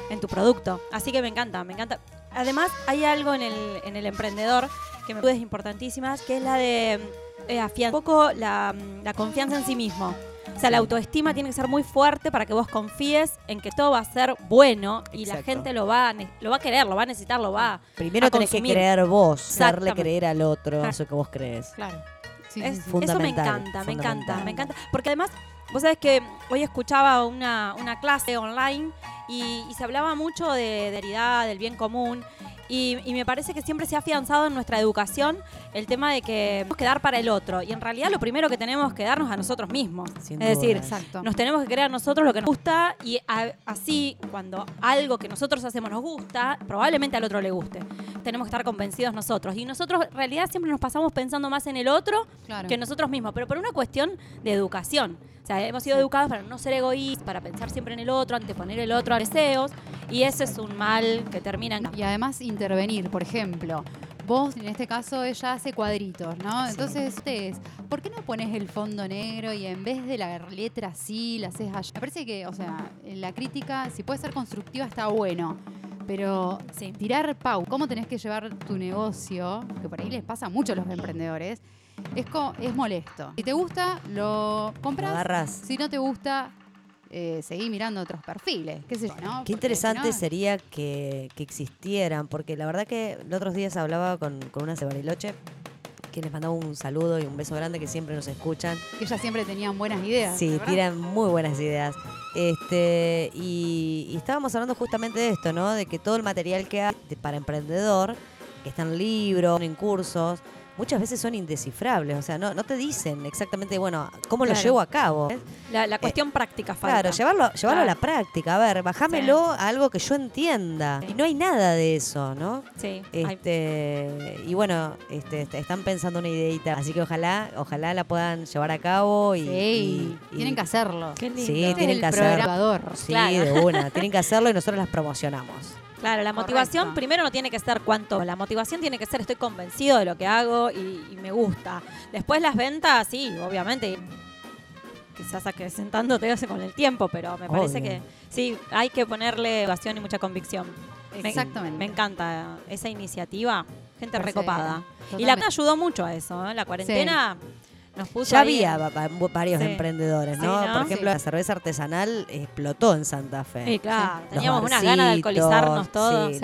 en tu producto. Así que me encanta, me encanta. Además, hay algo en el, en el emprendedor que me parece importantísimas, que es la de eh, afianzar un poco la, la confianza en sí mismo. O sea, la autoestima tiene que ser muy fuerte para que vos confíes en que todo va a ser bueno y la gente lo va, a lo va a querer, lo va a necesitar, lo va Primero a tenés que creer vos, darle creer al otro Claro. eso que vos crees. Claro. Sí, Es- sí, sí. eso me Fundamental, encanta, me encanta, me encanta. Porque además, vos sabés que hoy escuchaba una, una clase online y, y se hablaba mucho de, de heredad, del bien común. Y, y me parece que siempre se ha afianzado en nuestra educación el tema de que tenemos que dar para el otro. Y en realidad lo primero que tenemos que darnos a nosotros mismos. Sin es decir. Exacto. nos tenemos que creer a nosotros lo que nos gusta y a- así cuando algo que nosotros hacemos nos gusta, probablemente al otro le guste. Tenemos que estar convencidos nosotros. Y nosotros en realidad siempre nos pasamos pensando más en el otro Claro. que nosotros mismos, pero por una cuestión de educación. O sea, hemos sido educados para no ser egoístas, para pensar siempre en el otro, anteponer el otro a deseos, y ese es un mal que termina en... Y además intervenir, por ejemplo. Vos, en este caso, ella hace cuadritos, ¿no? Entonces, ustedes, ¿por qué no pones el fondo negro y en vez de la letra así, la haces allá? Me parece que, o sea, la crítica, si puede ser constructiva, está bueno. Pero Sí. tirar pau, cómo tenés que llevar tu negocio, que por ahí les pasa mucho a los emprendedores, es, es molesto. Si te gusta, lo compras. Lo agarrás. Si no te gusta, eh, seguí mirando otros perfiles. ¿Qué sé yo, no? Qué Porque interesante no- sería que, que existieran, porque la verdad que los otros días hablaba con, con una de Bariloche, que les mandaba un saludo y un beso grande, que siempre nos escuchan. Que ellas siempre tenían buenas ideas. Sí, ¿verdad? tiran muy buenas ideas. Este, y, y estábamos hablando justamente de esto, ¿no? De que todo el material que hay para emprendedor, que están en libros, en cursos, muchas veces son indescifrables. O sea, no, no te dicen exactamente, bueno, cómo lo llevo a cabo. La, la cuestión práctica falta. Claro, llevarlo, llevarlo a la práctica. A ver, bajámelo a algo que yo entienda. Y no hay nada de eso, ¿no? Sí, hay- Este, y bueno, este, est- están pensando una ideita, así que ojalá, ojalá la puedan llevar a cabo y, Sí, y- y- tienen que hacerlo. Qué lindo. Sí, Este tienen es que el hacerlo. Sí, Claro. de una, (laughs) tienen que hacerlo y nosotros las promocionamos. Claro, la motivación Correcto. primero no tiene que ser cuánto, la motivación tiene que ser estoy convencido de lo que hago y, y me gusta. Después las ventas, sí, obviamente, quizás acrecentándote (laughs) con el tiempo, pero me parece Obvio. que sí, hay que ponerle motivación y mucha convicción. Me- Exactamente. Me encanta esa iniciativa, gente recopada. Y la ayudó mucho a eso, ¿eh? la cuarentena nos puso Ya había en- varios Sí. emprendedores, Sí, ¿no? ¿no? Por ejemplo, Sí. la cerveza artesanal explotó en Santa Fe. Sí, claro, Los teníamos unas ganas de alcoholizarnos todos. sí,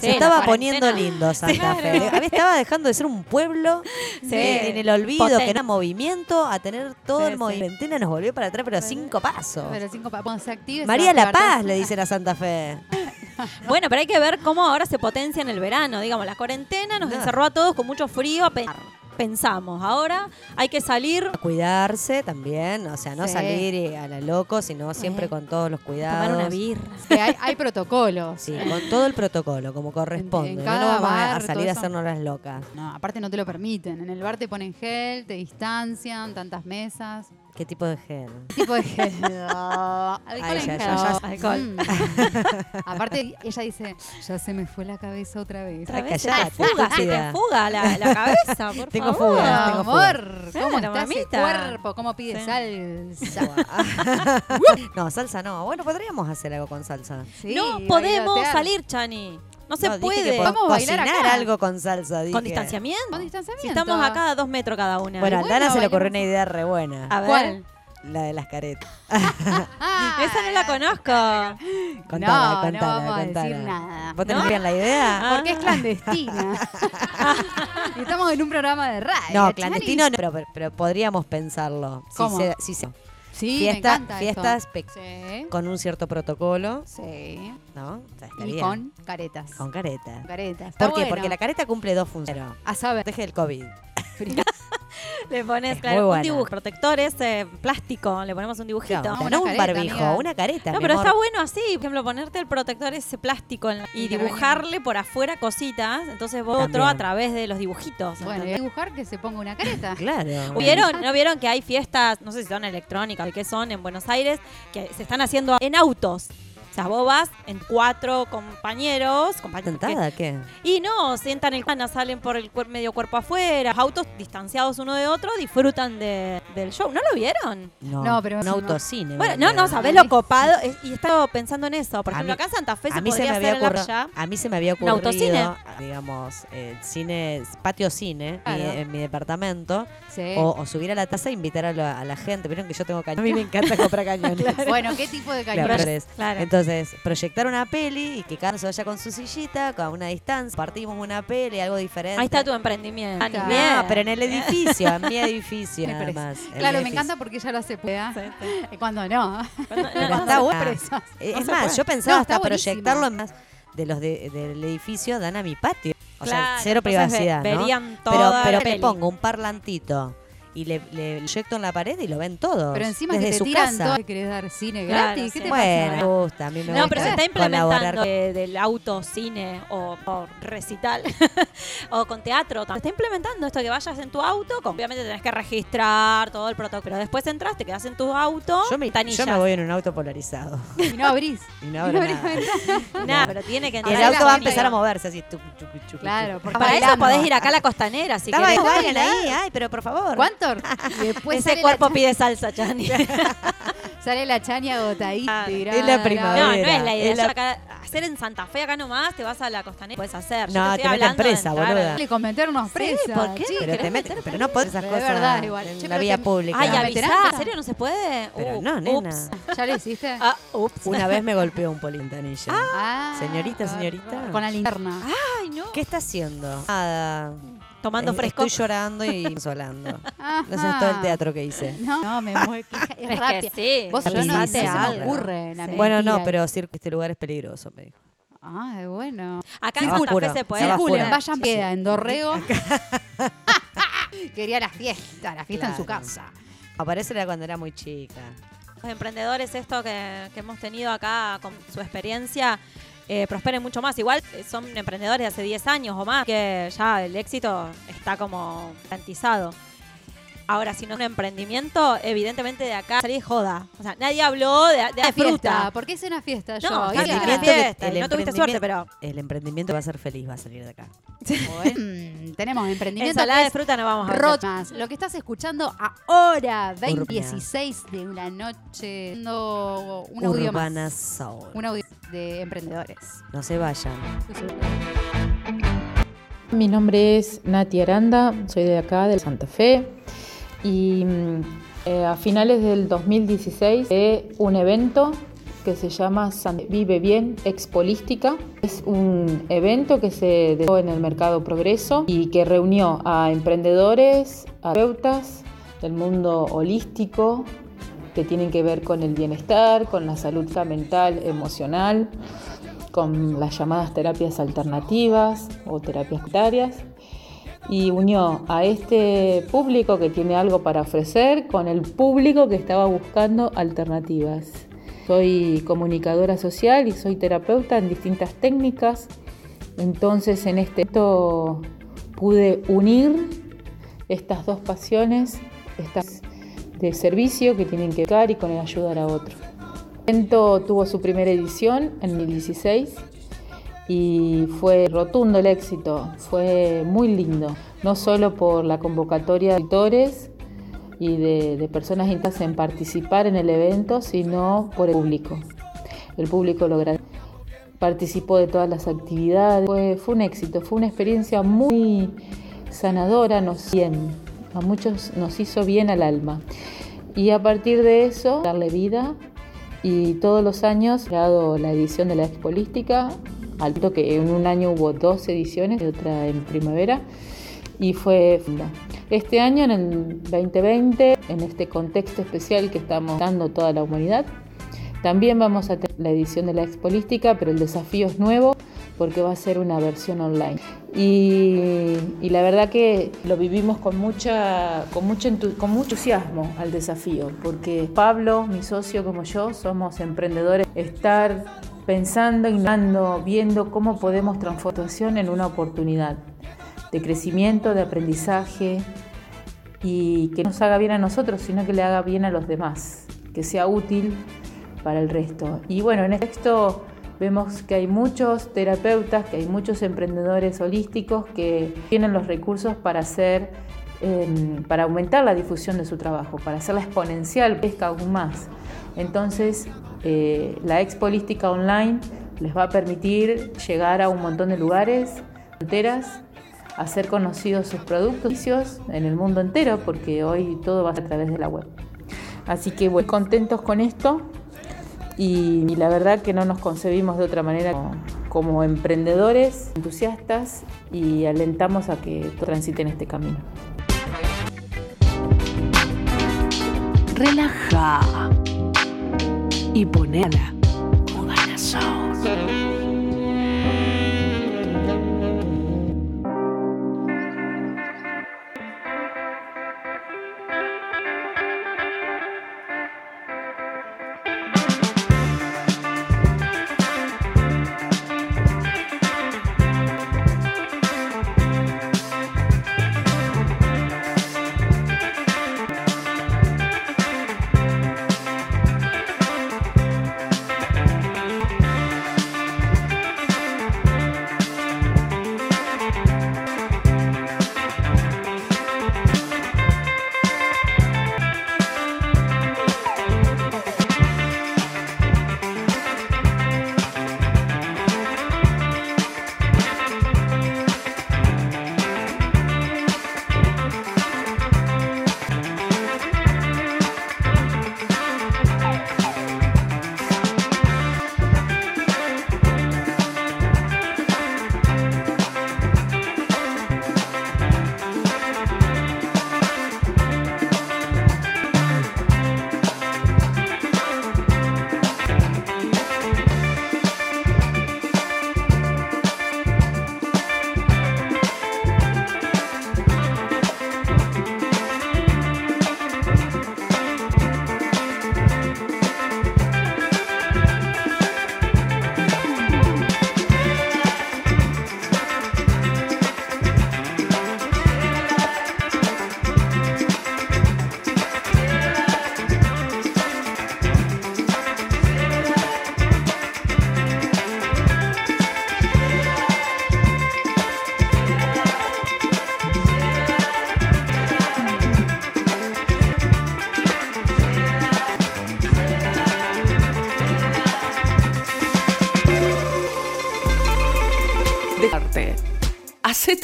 se estaba poniendo lindo Santa Fe. Claro. Había- Estaba dejando de ser un pueblo Sí. en el olvido, Potente. que era movimiento, a tener todo Sí, el sí. movimiento. nos volvió para atrás, pero a cinco pasos. Pero cinco pa- cuando se active. se María a La Paz le dicen a Santa Fe. (laughs) Bueno, pero hay que ver cómo ahora se potencia en el verano. Digamos, la cuarentena nos No. encerró a todos con mucho frío a pensar. Pensamos, ahora hay que salir, A cuidarse también, o sea, no Sí. salir eh, a la loco, sino siempre con todos los cuidados. tomar una birra. Sí, hay, hay protocolos. Sí, con todo el protocolo, como corresponde. en no cada vamos a- bar, a salir a hacernos las locas. No, aparte no te lo permiten. En el bar te ponen gel, te distancian, tantas mesas. ¿Qué tipo de gel? ¿Qué tipo de gel? (laughs) alcohol Ay, en ya, gel. ya, ya. Alcohol. Mm. (laughs) aparte, ella dice, ya se me fue la cabeza otra vez. Otra vez fuga, se te fuga la, la cabeza, por (laughs) Tengo favor. fuga, tengo fuga. amor, ¿cómo Claro, está ese cuerpo? ¿Cómo pide Sí. salsa? no, salsa no. Bueno, podríamos hacer algo con salsa. Sí, no podemos salir, Chani. No se No, puede. Vamos a bailar cocinar acá. algo con salsa. dije. Con distanciamiento. Con distanciamiento. Si estamos acá a dos metros cada una. Bueno, a Bueno, Aldana se le ocurrió una idea re buena. a ver. ¿Cuál? La de las caretas. Ah, (laughs) (laughs) Esa no la conozco. Contala, no contala, vamos a contala. decir nada. ¿Vos tenés ¿No? bien la idea? (laughs) Porque es clandestina. y estamos en un programa de radio. No, clandestino no, pero, pero- pero podríamos pensarlo. Si ¿Cómo? se- si se- Sí, Fiesta- me encanta fiestas eso. Sí, con un cierto protocolo, sí. ¿no? O sea, está Y bien. con caretas. Con careta. caretas. Está ¿Por qué? bueno. Porque la careta cumple dos funciones. A saber. Protege del COVID. (laughs) Le pones, Es claro, un dibujo, protectores eh, plástico, le ponemos un dibujito. Una no un barbijo, amiga. una careta. No, pero amor. está bueno así, por ejemplo, ponerte el protector ese plástico en la- y dibujarle por afuera cositas, entonces vos otro a través de los dibujitos. Bueno, y dibujar que se ponga una careta. (laughs) Claro. ¿Vieron? ¿No vieron que hay fiestas, no sé si son electrónicas o qué son, en Buenos Aires, que se están haciendo en autos? Sea, vos vas en cuatro compañeros, compañeros que- ¿Tentada qué? y no, sientan el cana, salen por el cuer- medio cuerpo afuera, autos distanciados uno de otro, disfrutan de- del show. ¿No lo vieron? No, No, pero un no. autocine. Bueno, no, no, sabés lo copado. es- y estaba pensando en eso. Por ejemplo, mí- acá en Santa Fe se a mí se podría me había hacer en la ocurrido, a mí se me había un ocurrido, autocine. digamos, el cine, patio cine Claro. mi- en mi departamento, Sí. o, o subir a la taza e invitar a la, a la gente. Vieron que yo tengo cañones. A mí me encanta comprar (laughs) cañones. Bueno, ¿qué tipo de Claro, cañón? pero es- Claro. Entonces, proyectar una peli y que cada uno se vaya con su sillita, con una distancia, partimos una peli, algo diferente. Ahí está tu emprendimiento. Claro. No, pero en el (laughs) edificio, en mi edificio nada más. Claro, me encanta porque ella lo hace pueda. Sí, sí. Cuando no. Cuando- (laughs) Pero no, está no, bueno. Eh, No es más, yo pensaba No, hasta buenísimo. proyectarlo en más de los de- del edificio dan a mi patio. O sea, cero privacidad, ve- ¿no? verían pero pero pongo un parlantito y le, le proyecto en la pared y lo ven todos. Pero encima desde que te su tiran casa. todo, que querés dar cine Claro, gratis. ¿Qué sí. te Bueno, pasa? me gusta, a mí me No, gusta pero se está implementando de- del auto, cine o, o recital (laughs) o con teatro. Se está implementando esto que vayas en tu auto. con- obviamente tenés que registrar todo el protocolo. Pero después entras, te quedas en tu auto. Yo me, yo me voy en un auto polarizado. (laughs) Y no abrís. (laughs) Y no abro abrís nada. Nada, pero tiene que Y entrar. el Ahí auto va a empezar a moverse así. tucu, tucu, Claro, porque Para eso podés ir acá a la costanera si Estaba querés. igual ahí, ay, pero por favor. ¿Cuánto? Y después Ese sale cuerpo la, pide salsa, Chani. (laughs) sale la chaña agotadita. Es la primavera. No, no es la idea. Es la- Yo acá- hacer en Santa Fe acá nomás, te vas a la costanera, puedes hacer. No, estoy te meten presa, boluda. Meternos presa. ¿por qué? chico. Pero, ¿Querés te meten- meter pero no podés esas cosas verdad, igual. en Yo la vía que- pública. Ay, ¿La avisá. ¿En serio no se puede? Pero Uh, no, nena. ups. ¿Ya lo hiciste? Ah, ups. Una vez me golpeó un polintanilla. Ah, Señorita, señorita. Con la linterna. Ay, no. ¿Qué está haciendo? Nada. Tomando Es- fresco. Estoy llorando y (laughs) consolando. No sé, es todo el teatro que hice. No, no me muero. (laughs) Es, Es que sí. Vos yo no, se me ocurre. La Bueno, no, pero sí, este lugar es peligroso, me dijo. Ah, bueno. Acá en Santa Fe se puede. Circulen, vayan, queda en Dorrego. (laughs) Quería la fiesta, la fiesta en su casa. Aparece era cuando era muy chica. Los emprendedores, esto que, que hemos tenido acá con su experiencia, eh, prosperen mucho más. Igual eh, son emprendedores de hace 10 años o más, que ya el éxito está como garantizado. Ahora, si no es un emprendimiento, evidentemente de acá salir joda. O sea, nadie habló de, de fiesta. fruta. ¿Por qué es una fiesta? No, yo, claro, Ila? una emprendimiento fiesta, que- y no tuviste suerte, pero El emprendimiento va a ser feliz, va a salir de acá. (laughs) Bueno, tenemos emprendimiento. ensalada que de fruta no vamos a ver. Rotas. Lo que estás escuchando ahora, Urbana. 2016 de una noche, un audio Urbana más. Soul. Un audio de emprendedores. No se vayan. Mi nombre es Nati Aranda, soy de acá, de Santa Fe, y mm, eh, a finales del 2016 de un evento que se llama San- Vive Bien Expolística. Es un evento que se dio en el Mercado Progreso y que reunió a emprendedores, a terapeutas del mundo holístico que tienen que ver con el bienestar, con la salud mental, emocional, con las llamadas terapias alternativas o terapias comunitarias y unió a este público que tiene algo para ofrecer con el público que estaba buscando alternativas. Soy comunicadora social y soy terapeuta en distintas técnicas, entonces en este evento pude unir estas dos pasiones, estas de servicio que tienen que ver y con el ayudar a otro. El evento tuvo su primera edición en 2016 y fue rotundo el éxito, fue muy lindo, no solo por la convocatoria de editores y de, de personas interesadas en participar en el evento, sino por el público. El público lo participó de todas las actividades, fue, fue un éxito, fue una experiencia muy sanadora, nos bien, a muchos nos hizo bien al alma. Y a partir de eso, darle vida y todos los años he dado la edición de la Expolística, al punto que en un año hubo dos ediciones y otra en primavera, y fue. Este año, en el 2020, en este contexto especial que estamos dando toda la humanidad, también vamos a tener la edición de la Expolística, pero el desafío es nuevo porque va a ser una versión online. Y, y la verdad que lo vivimos con, mucha, con, mucho con mucho entusiasmo al desafío, porque Pablo, mi socio como yo, somos emprendedores. Estar pensando, innovando, viendo cómo podemos transformar situación en una oportunidad de crecimiento, de aprendizaje y que no nos haga bien a nosotros, sino que le haga bien a los demás, que sea útil para el resto. Y bueno, en este texto vemos que hay muchos terapeutas, que hay muchos emprendedores holísticos que tienen los recursos para hacer, eh, para aumentar la difusión de su trabajo, para hacerla exponencial, crezca aún más. Entonces, eh, la Expo Holística Online les va a permitir llegar a un montón de lugares, fronteras, hacer conocidos sus productos en el mundo entero, porque hoy todo va a través de la web. Así que muy contentos con esto y, la verdad que no nos concebimos de otra manera como, emprendedores, entusiastas y alentamos a que transiten este camino. Relaja y ponela. Cubana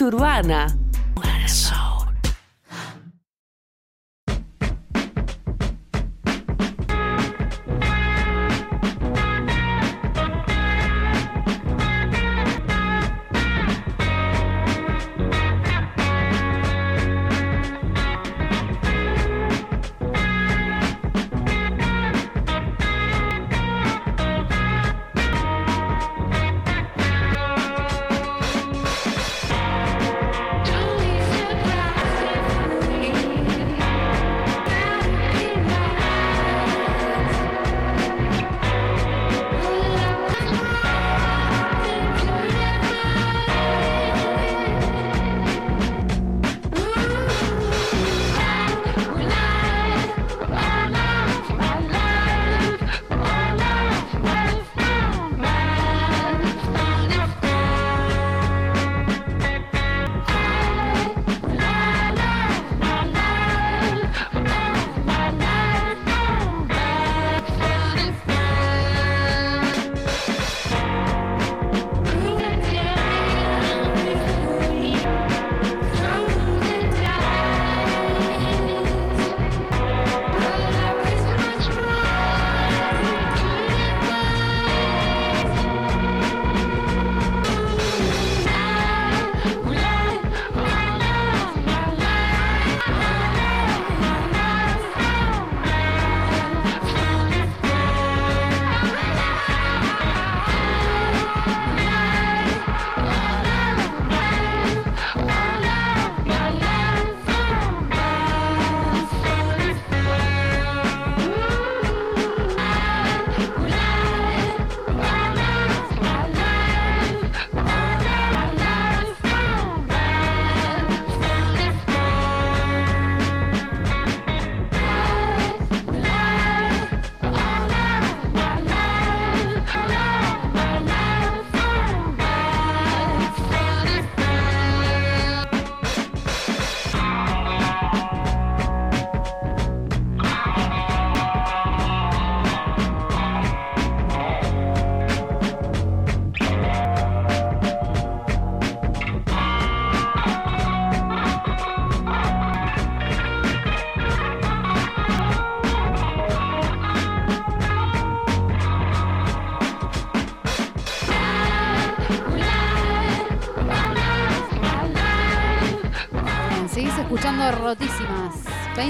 urbana.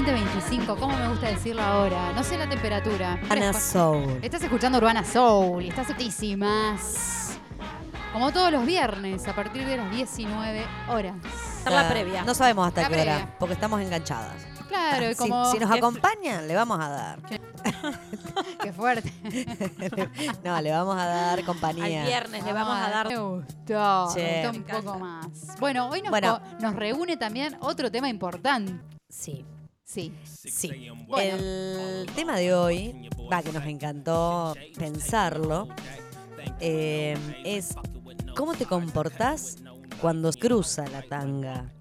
2025, ¿cómo me gusta decirlo ahora? No sé la temperatura. Urbana Soul. Estás escuchando Urbana Soul y estás altísimas. Como todos los viernes, a partir de las 19 horas. Está la previa. No sabemos hasta qué hora, porque estamos enganchadas. Claro, y Si- si, nos acompañan, le vamos a dar. Qué fuerte. (laughs) no, le vamos a dar Al compañía. viernes le ah, vamos a dar. Me gustó. Me gustó un poco más. Bueno, hoy nos reúne también otro tema importante. Sí. Sí. Sí. Bueno. El tema de hoy, va, que nos encantó pensarlo, eh, es cómo te comportás cuando cruza la tanga.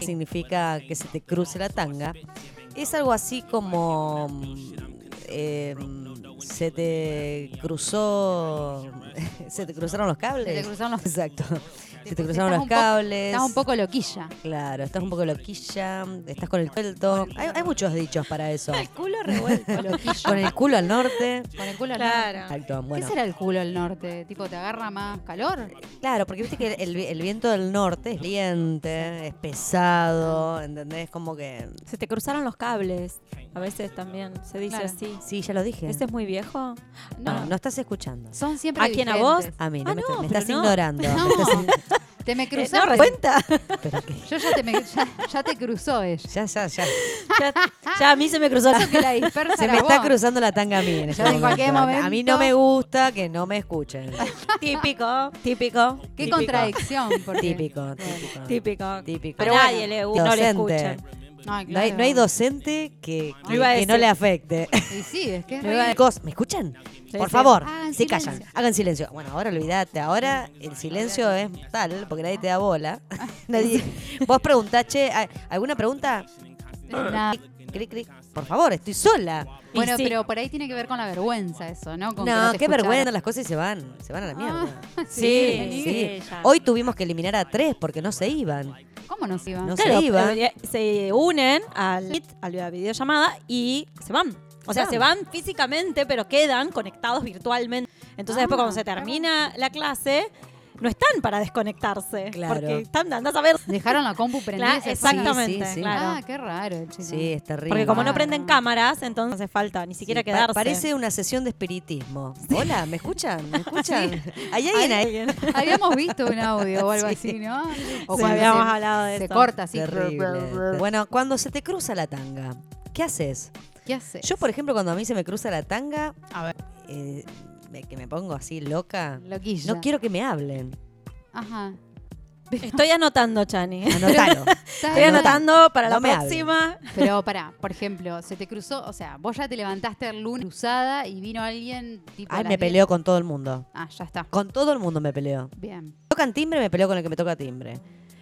Significa que se te cruce la tanga. Es algo así como eh, se te cruzó, (laughs) se te cruzaron los cables. Se te cruzaron los- Exacto. Se te cruzaron los cables. Estás un poco loquilla. Claro, estás un poco loquilla, estás con el suelto. Hay, hay muchos dichos para eso. El culo revuelto. (laughs) Con el culo al norte. Con el culo al Claro. norte. Exacto, bueno. ¿Qué será el culo al norte? ¿Tipo te agarra más calor? Claro, porque viste que el, el viento del norte es caliente, es pesado, ¿entendés? Como que... Se te cruzaron los cables. A veces también se dice Claro. así. Sí, ya lo dije. ¿Este es muy viejo? No, no estás escuchando. Son siempre ¿A quién, a vos? A mí, no Ah, me, no, me pero estás no. ignorando. (laughs) me No. estás- Te me Eh, cruzó. no, ¿Cuenta? Pero que- Yo ya te, me- ya, ya te cruzó ella. ya, ya, ya. Ya, ya a mí se me cruzó. Eso que la dispersa Se era me está vos. cruzando la tanga a mí en este Ya en cualquier momento. A mí no momento- me gusta que no me escuchen. (laughs) Típico, típico. Qué típico. contradicción. Porque... Típico, típico. Típico. Típico. Pero a nadie le, no le Docente. escuchan. No, No hay, no hay docente que, que- Iba a que no le afecte. Y sí, es que es Me iba a- re- Chicos, ¿me escuchan? Sí, Por sí. favor, Hagan se silencio. callan, hagan silencio. Bueno, ahora olvídate, ahora el silencio es tal, porque nadie te da bola. (laughs) Nadie- Vos preguntás, che, ¿hay- ¿alguna pregunta? Nada. Cric, cric. Por favor, estoy sola. Bueno, sí. pero por ahí tiene que ver con la vergüenza eso, ¿no? Con que No, qué vergüenza, las cosas se van, se van a la mierda. Ah, (laughs) Sí, Sí. Hoy tuvimos que eliminar a tres porque no se iban. ¿Cómo nos iban? No Claro, se iban. se unen al Meet, a la videollamada y se van. O sea, Se se van físicamente, pero quedan conectados virtualmente. Entonces, después, Ah, cuando se termina la clase, no están para desconectarse. Claro. Porque están, andás a ver. Dejaron la compu prendida. Claro, exactamente, Sí, sí, sí. claro. Ah, qué raro, chico. Sí, es terrible. Porque como no prenden cámaras, entonces no hace falta ni siquiera Sí, pa- quedarse. Parece una sesión de espiritismo. Hola, ¿me escuchan? ¿Me (laughs) escuchan? ¿Hay alguien ahí? (laughs) Habíamos visto un audio o algo Sí. así, ¿no? O Sí, cuando habíamos se, hablado de se corta así. Terrible. Bueno, cuando se te cruza la tanga, ¿qué haces? ¿Qué haces? Yo, por ejemplo, cuando a mí se me cruza la tanga, A ver, eh, me- que me pongo así loca, loquilla. no quiero que me hablen. Ajá. Estoy anotando, Chani. Anotalo. (laughs) Estoy anotando para No la hablen. próxima. Pero pará, por ejemplo, se te cruzó, o sea, vos ya te levantaste el lunes cruzada y vino alguien tipo. Ay, me 10. peleo con todo el mundo. Ah, ya está. Con todo el mundo me peleo. Bien. Tocan timbre, me peleo con el que me toca timbre.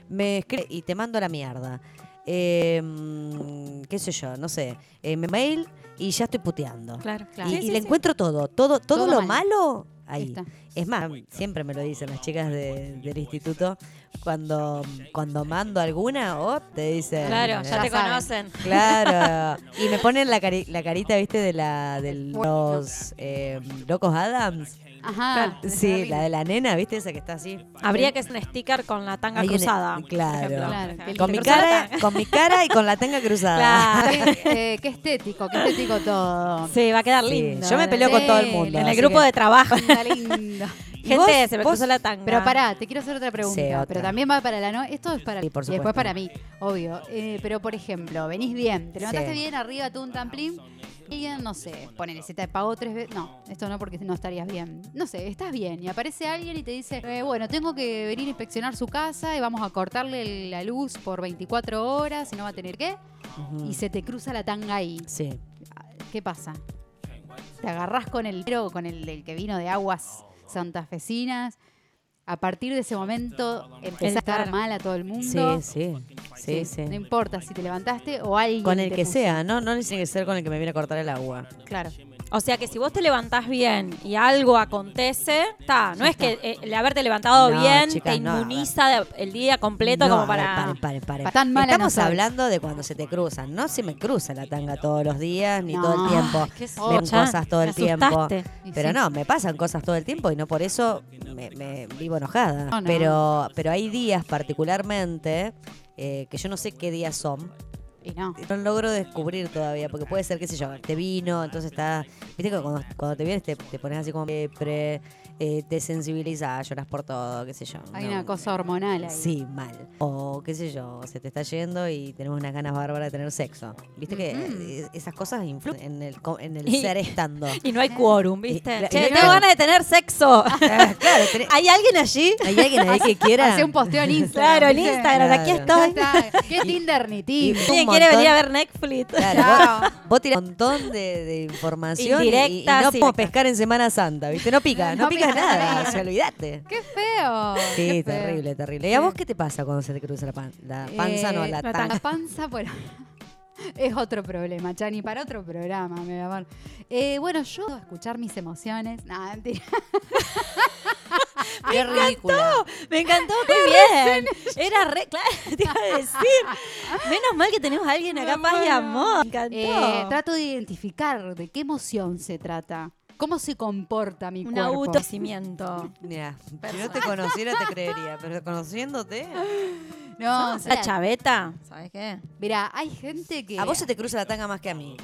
Me escribe y te mando a la mierda. Eh, mm, qué sé yo, no sé. Eh, me mail y ya estoy puteando. Claro, Claro. Y, Sí, y sí, le sí. encuentro todo, todo, todo, Todo lo mal. malo Ahí está. Es más, siempre me lo dicen las chicas de- del instituto, cuando, cuando mando alguna, oh, te dicen. Claro, ya te saben. conocen. Claro. (laughs) Y me ponen la, cari- la carita, viste, de la de los eh, locos Adams. Ajá. Sí, la de la nena, viste, esa que está así. Habría que hacer un sticker con la tanga Ahí en el- cruzada. por claro. ejemplo. Claro, que Con mi cara, con mi cara y con la tanga cruzada. Claro. Qué, eh, qué estético, qué estético todo. Sí, va a quedar Sí, lindo. yo me peleo con todo el mundo. En el así grupo que- de trabajo. Está lindo. ¿Y Gente, vos- se me vos- cruzó la tanga. Pero pará, te quiero hacer otra pregunta. Sí, otra. Pero también va para la no. Esto es para Sí, por y después supuesto. para mí, obvio. Eh, pero por ejemplo, venís bien, te levantaste Sí. bien arriba tú un tamplín. Alguien, no sé, ponele, se te pagó tres veces. No, esto no porque no estarías bien. No sé, estás bien y aparece alguien y te dice, eh, bueno, tengo que venir a inspeccionar su casa y vamos a cortarle la luz por 24 horas y no va a tener qué. Y se te cruza la tanga ahí. Sí. ¿Qué pasa? Te agarrás con el pero con el, el que vino de aguas santafesinas. A partir de ese momento empezás a estar mal a todo el mundo. Sí, sí. Sí, sí. No importa si te levantaste o alguien. Con el te que puso. sea, no, no tiene que ser con el que me viene a cortar el agua. Claro. O sea que si vos te levantás bien y algo acontece, está. No es que eh, el haberte levantado No, bien chicas, te no, inmuniza de- el día completo No, como a ver, para. paren, paren, paren. Tan mala no Estamos soy. hablando de cuando se te cruzan. No se me cruza la tanga todos los días ni No. todo el tiempo. Ay, qué Ven socha, cosas todo me el tiempo. asustaste. Y Pero sí. no, me pasan cosas todo el tiempo y no por eso me, me vivo enojada. No, no. Pero, pero hay días particularmente, eh, que yo no sé qué días son, Y no. No logro descubrir todavía, porque puede ser, qué sé yo, te vino, entonces estás. Viste que cuando, te vienes te, te pones así como pre, eh, te sensibilizás, lloras por todo, qué sé yo. Hay no. una cosa hormonal ahí. Sí, mal. O qué sé yo, se te está yendo y tenemos unas ganas bárbaras de tener sexo. Viste que eh, esas cosas influyen en el, en el Y- ser estando. (laughs) Y no hay quórum, ¿viste? Y- che, tengo claro. ganas de tener sexo. (laughs) claro, tenés- (laughs) ¿Hay alguien allí? ¿Hay alguien ahí que quiera? Hace un posteo en Instagram. Claro, en. Instagram, aquí estoy. ¿Qué Tinder ni Tinder? ¿Alguien quiere venir a ver Netflix? Claro, vos, vos tirás un montón de, de información y- y, Indirecta, no sí. pescar en Semana Santa, ¿viste? No pica, no, No pica nada, o sea, olvídate. (laughs) ¡Qué feo! Sí, qué feo. terrible, terrible. ¿Y a vos qué te pasa cuando se te cruza la, pan- la panza, no Eh, la la? La panza, bueno. (laughs) Es otro problema, Chani, para otro programa, mi amor. Eh, bueno, yo a escuchar mis emociones. Nada, mentira. (laughs) Qué ridícula. Me encantó, qué bien. Era re, claro, te iba a decir. Menos mal que tenemos a alguien acá, paz y amor. Me encantó. Eh, trato de identificar de qué emoción se trata. ¿Cómo se comporta mi Un cuerpo? autoconocimiento. Mira, si no te conociera te creería, pero conociéndote... No, La chaveta, ¿sabes qué? Mira, hay gente que. A vos se te cruza la tanga más que a mí.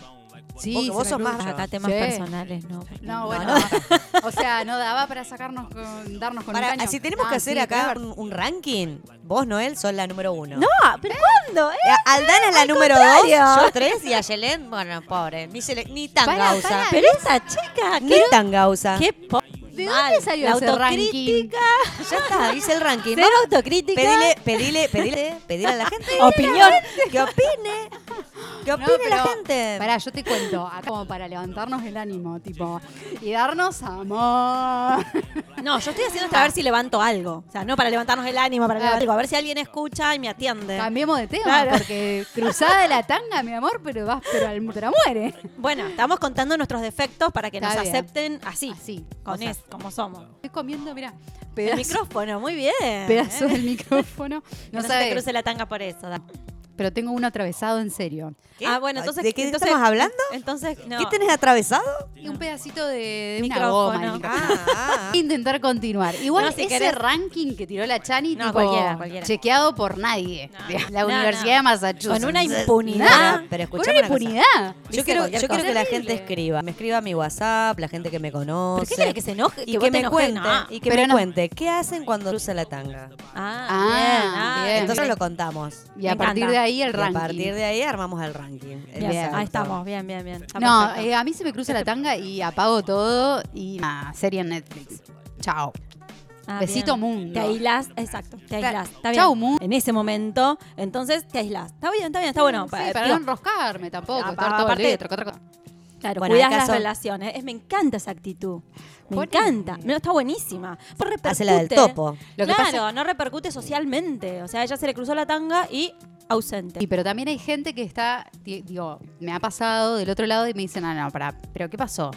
Sí, porque vos sos más Acá temas Sí. personales, ¿no? No, bueno. (laughs) o sea, no daba para sacarnos con, darnos con Para, un caño. si tenemos Ah, que hacer sí, acá un, un ranking, vos, Noel, sos la número uno. No, pero ¿cuándo? Eh, Eh, Aldana es la número contrario. dos, yo tres y (laughs) Ayelen, bueno, pobre, ni, ni tanga Pará, usa. pará. Pero esa chica, Ni ¿qué? tanga usa. ¿Qué po- ¿De mal. dónde salió La ese ranking? autocrítica? Ya está, hice el ranking. Cero ¿no? autocrítica. Pedile, pedile, pedile, pedile a la gente. Opinión. Que opine. Que No, opine la gente. Pará, yo te cuento, acá como para levantarnos el ánimo, tipo, y darnos amor. No, yo estoy haciendo esto a ver si levanto algo. O sea, no para levantarnos el ánimo, para levantar algo. A ver si alguien escucha y me atiende. Cambiemos de tema, Claro. porque cruzada de la tanga, mi amor, pero vas, pero al te la muere. Bueno, estamos contando nuestros defectos para que Está nos bien. acepten así, Así. con o sea, es, como somos. Estoy comiendo, mira, El pedazo, micrófono, muy bien. pedazo ¿eh? del micrófono. (laughs) No no se te cruce la tanga por eso. da. Pero tengo uno atravesado en serio. ¿Qué? Ah, bueno, entonces. ¿De qué entonces- estamos hablando? Entonces, no. ¿Qué tenés atravesado? Y un pedacito de, de una goma. Ah, ah. (laughs) Intentar continuar. Igual No, si ese querés- ranking que tiró la Chani, No, tipo, cualquiera, cualquiera. chequeado por nadie. No, la Universidad no. de Massachusetts. Con una impunidad. pero Con escuchame una una cosa. impunidad. Yo quiero, yo quiero que la gente escriba. Me escriba a mi WhatsApp, la gente que me conoce. ¿Pero qué que se enoje? Y ¿Que me cuente, No. y que Pero me no. cuente, ¿qué hacen cuando cruza la tanga? Ah, Ah, bien. Entonces lo contamos. Y a partir de ahí el Y a partir de ahí armamos el ranking. el Bien, ahí estamos, bien, bien, bien. Está No, eh, a mí se me cruza la tanga y apago todo y ah, serie en Netflix. Chao. Ah, besito bien. mundo. Te aislás, exacto, te aislás. Está bien. Chau, mundo. En ese momento, entonces te aislás. Está bien, está bien, está bueno. Sí, Pa- para no enroscarme tampoco. Ah, estar todo el aparte- día, troca, troca. Claro, Bueno, las relaciones. Es, me encanta esa actitud. Me Por encanta. No, está buenísima. Pues. Hace la del topo. Lo que claro, pasa- no repercute socialmente. O sea, ella se le cruzó la tanga y ausente. Sí, pero también hay gente que está, di- digo, me ha pasado del otro lado y me dicen, no, no, para, pero ¿qué pasó?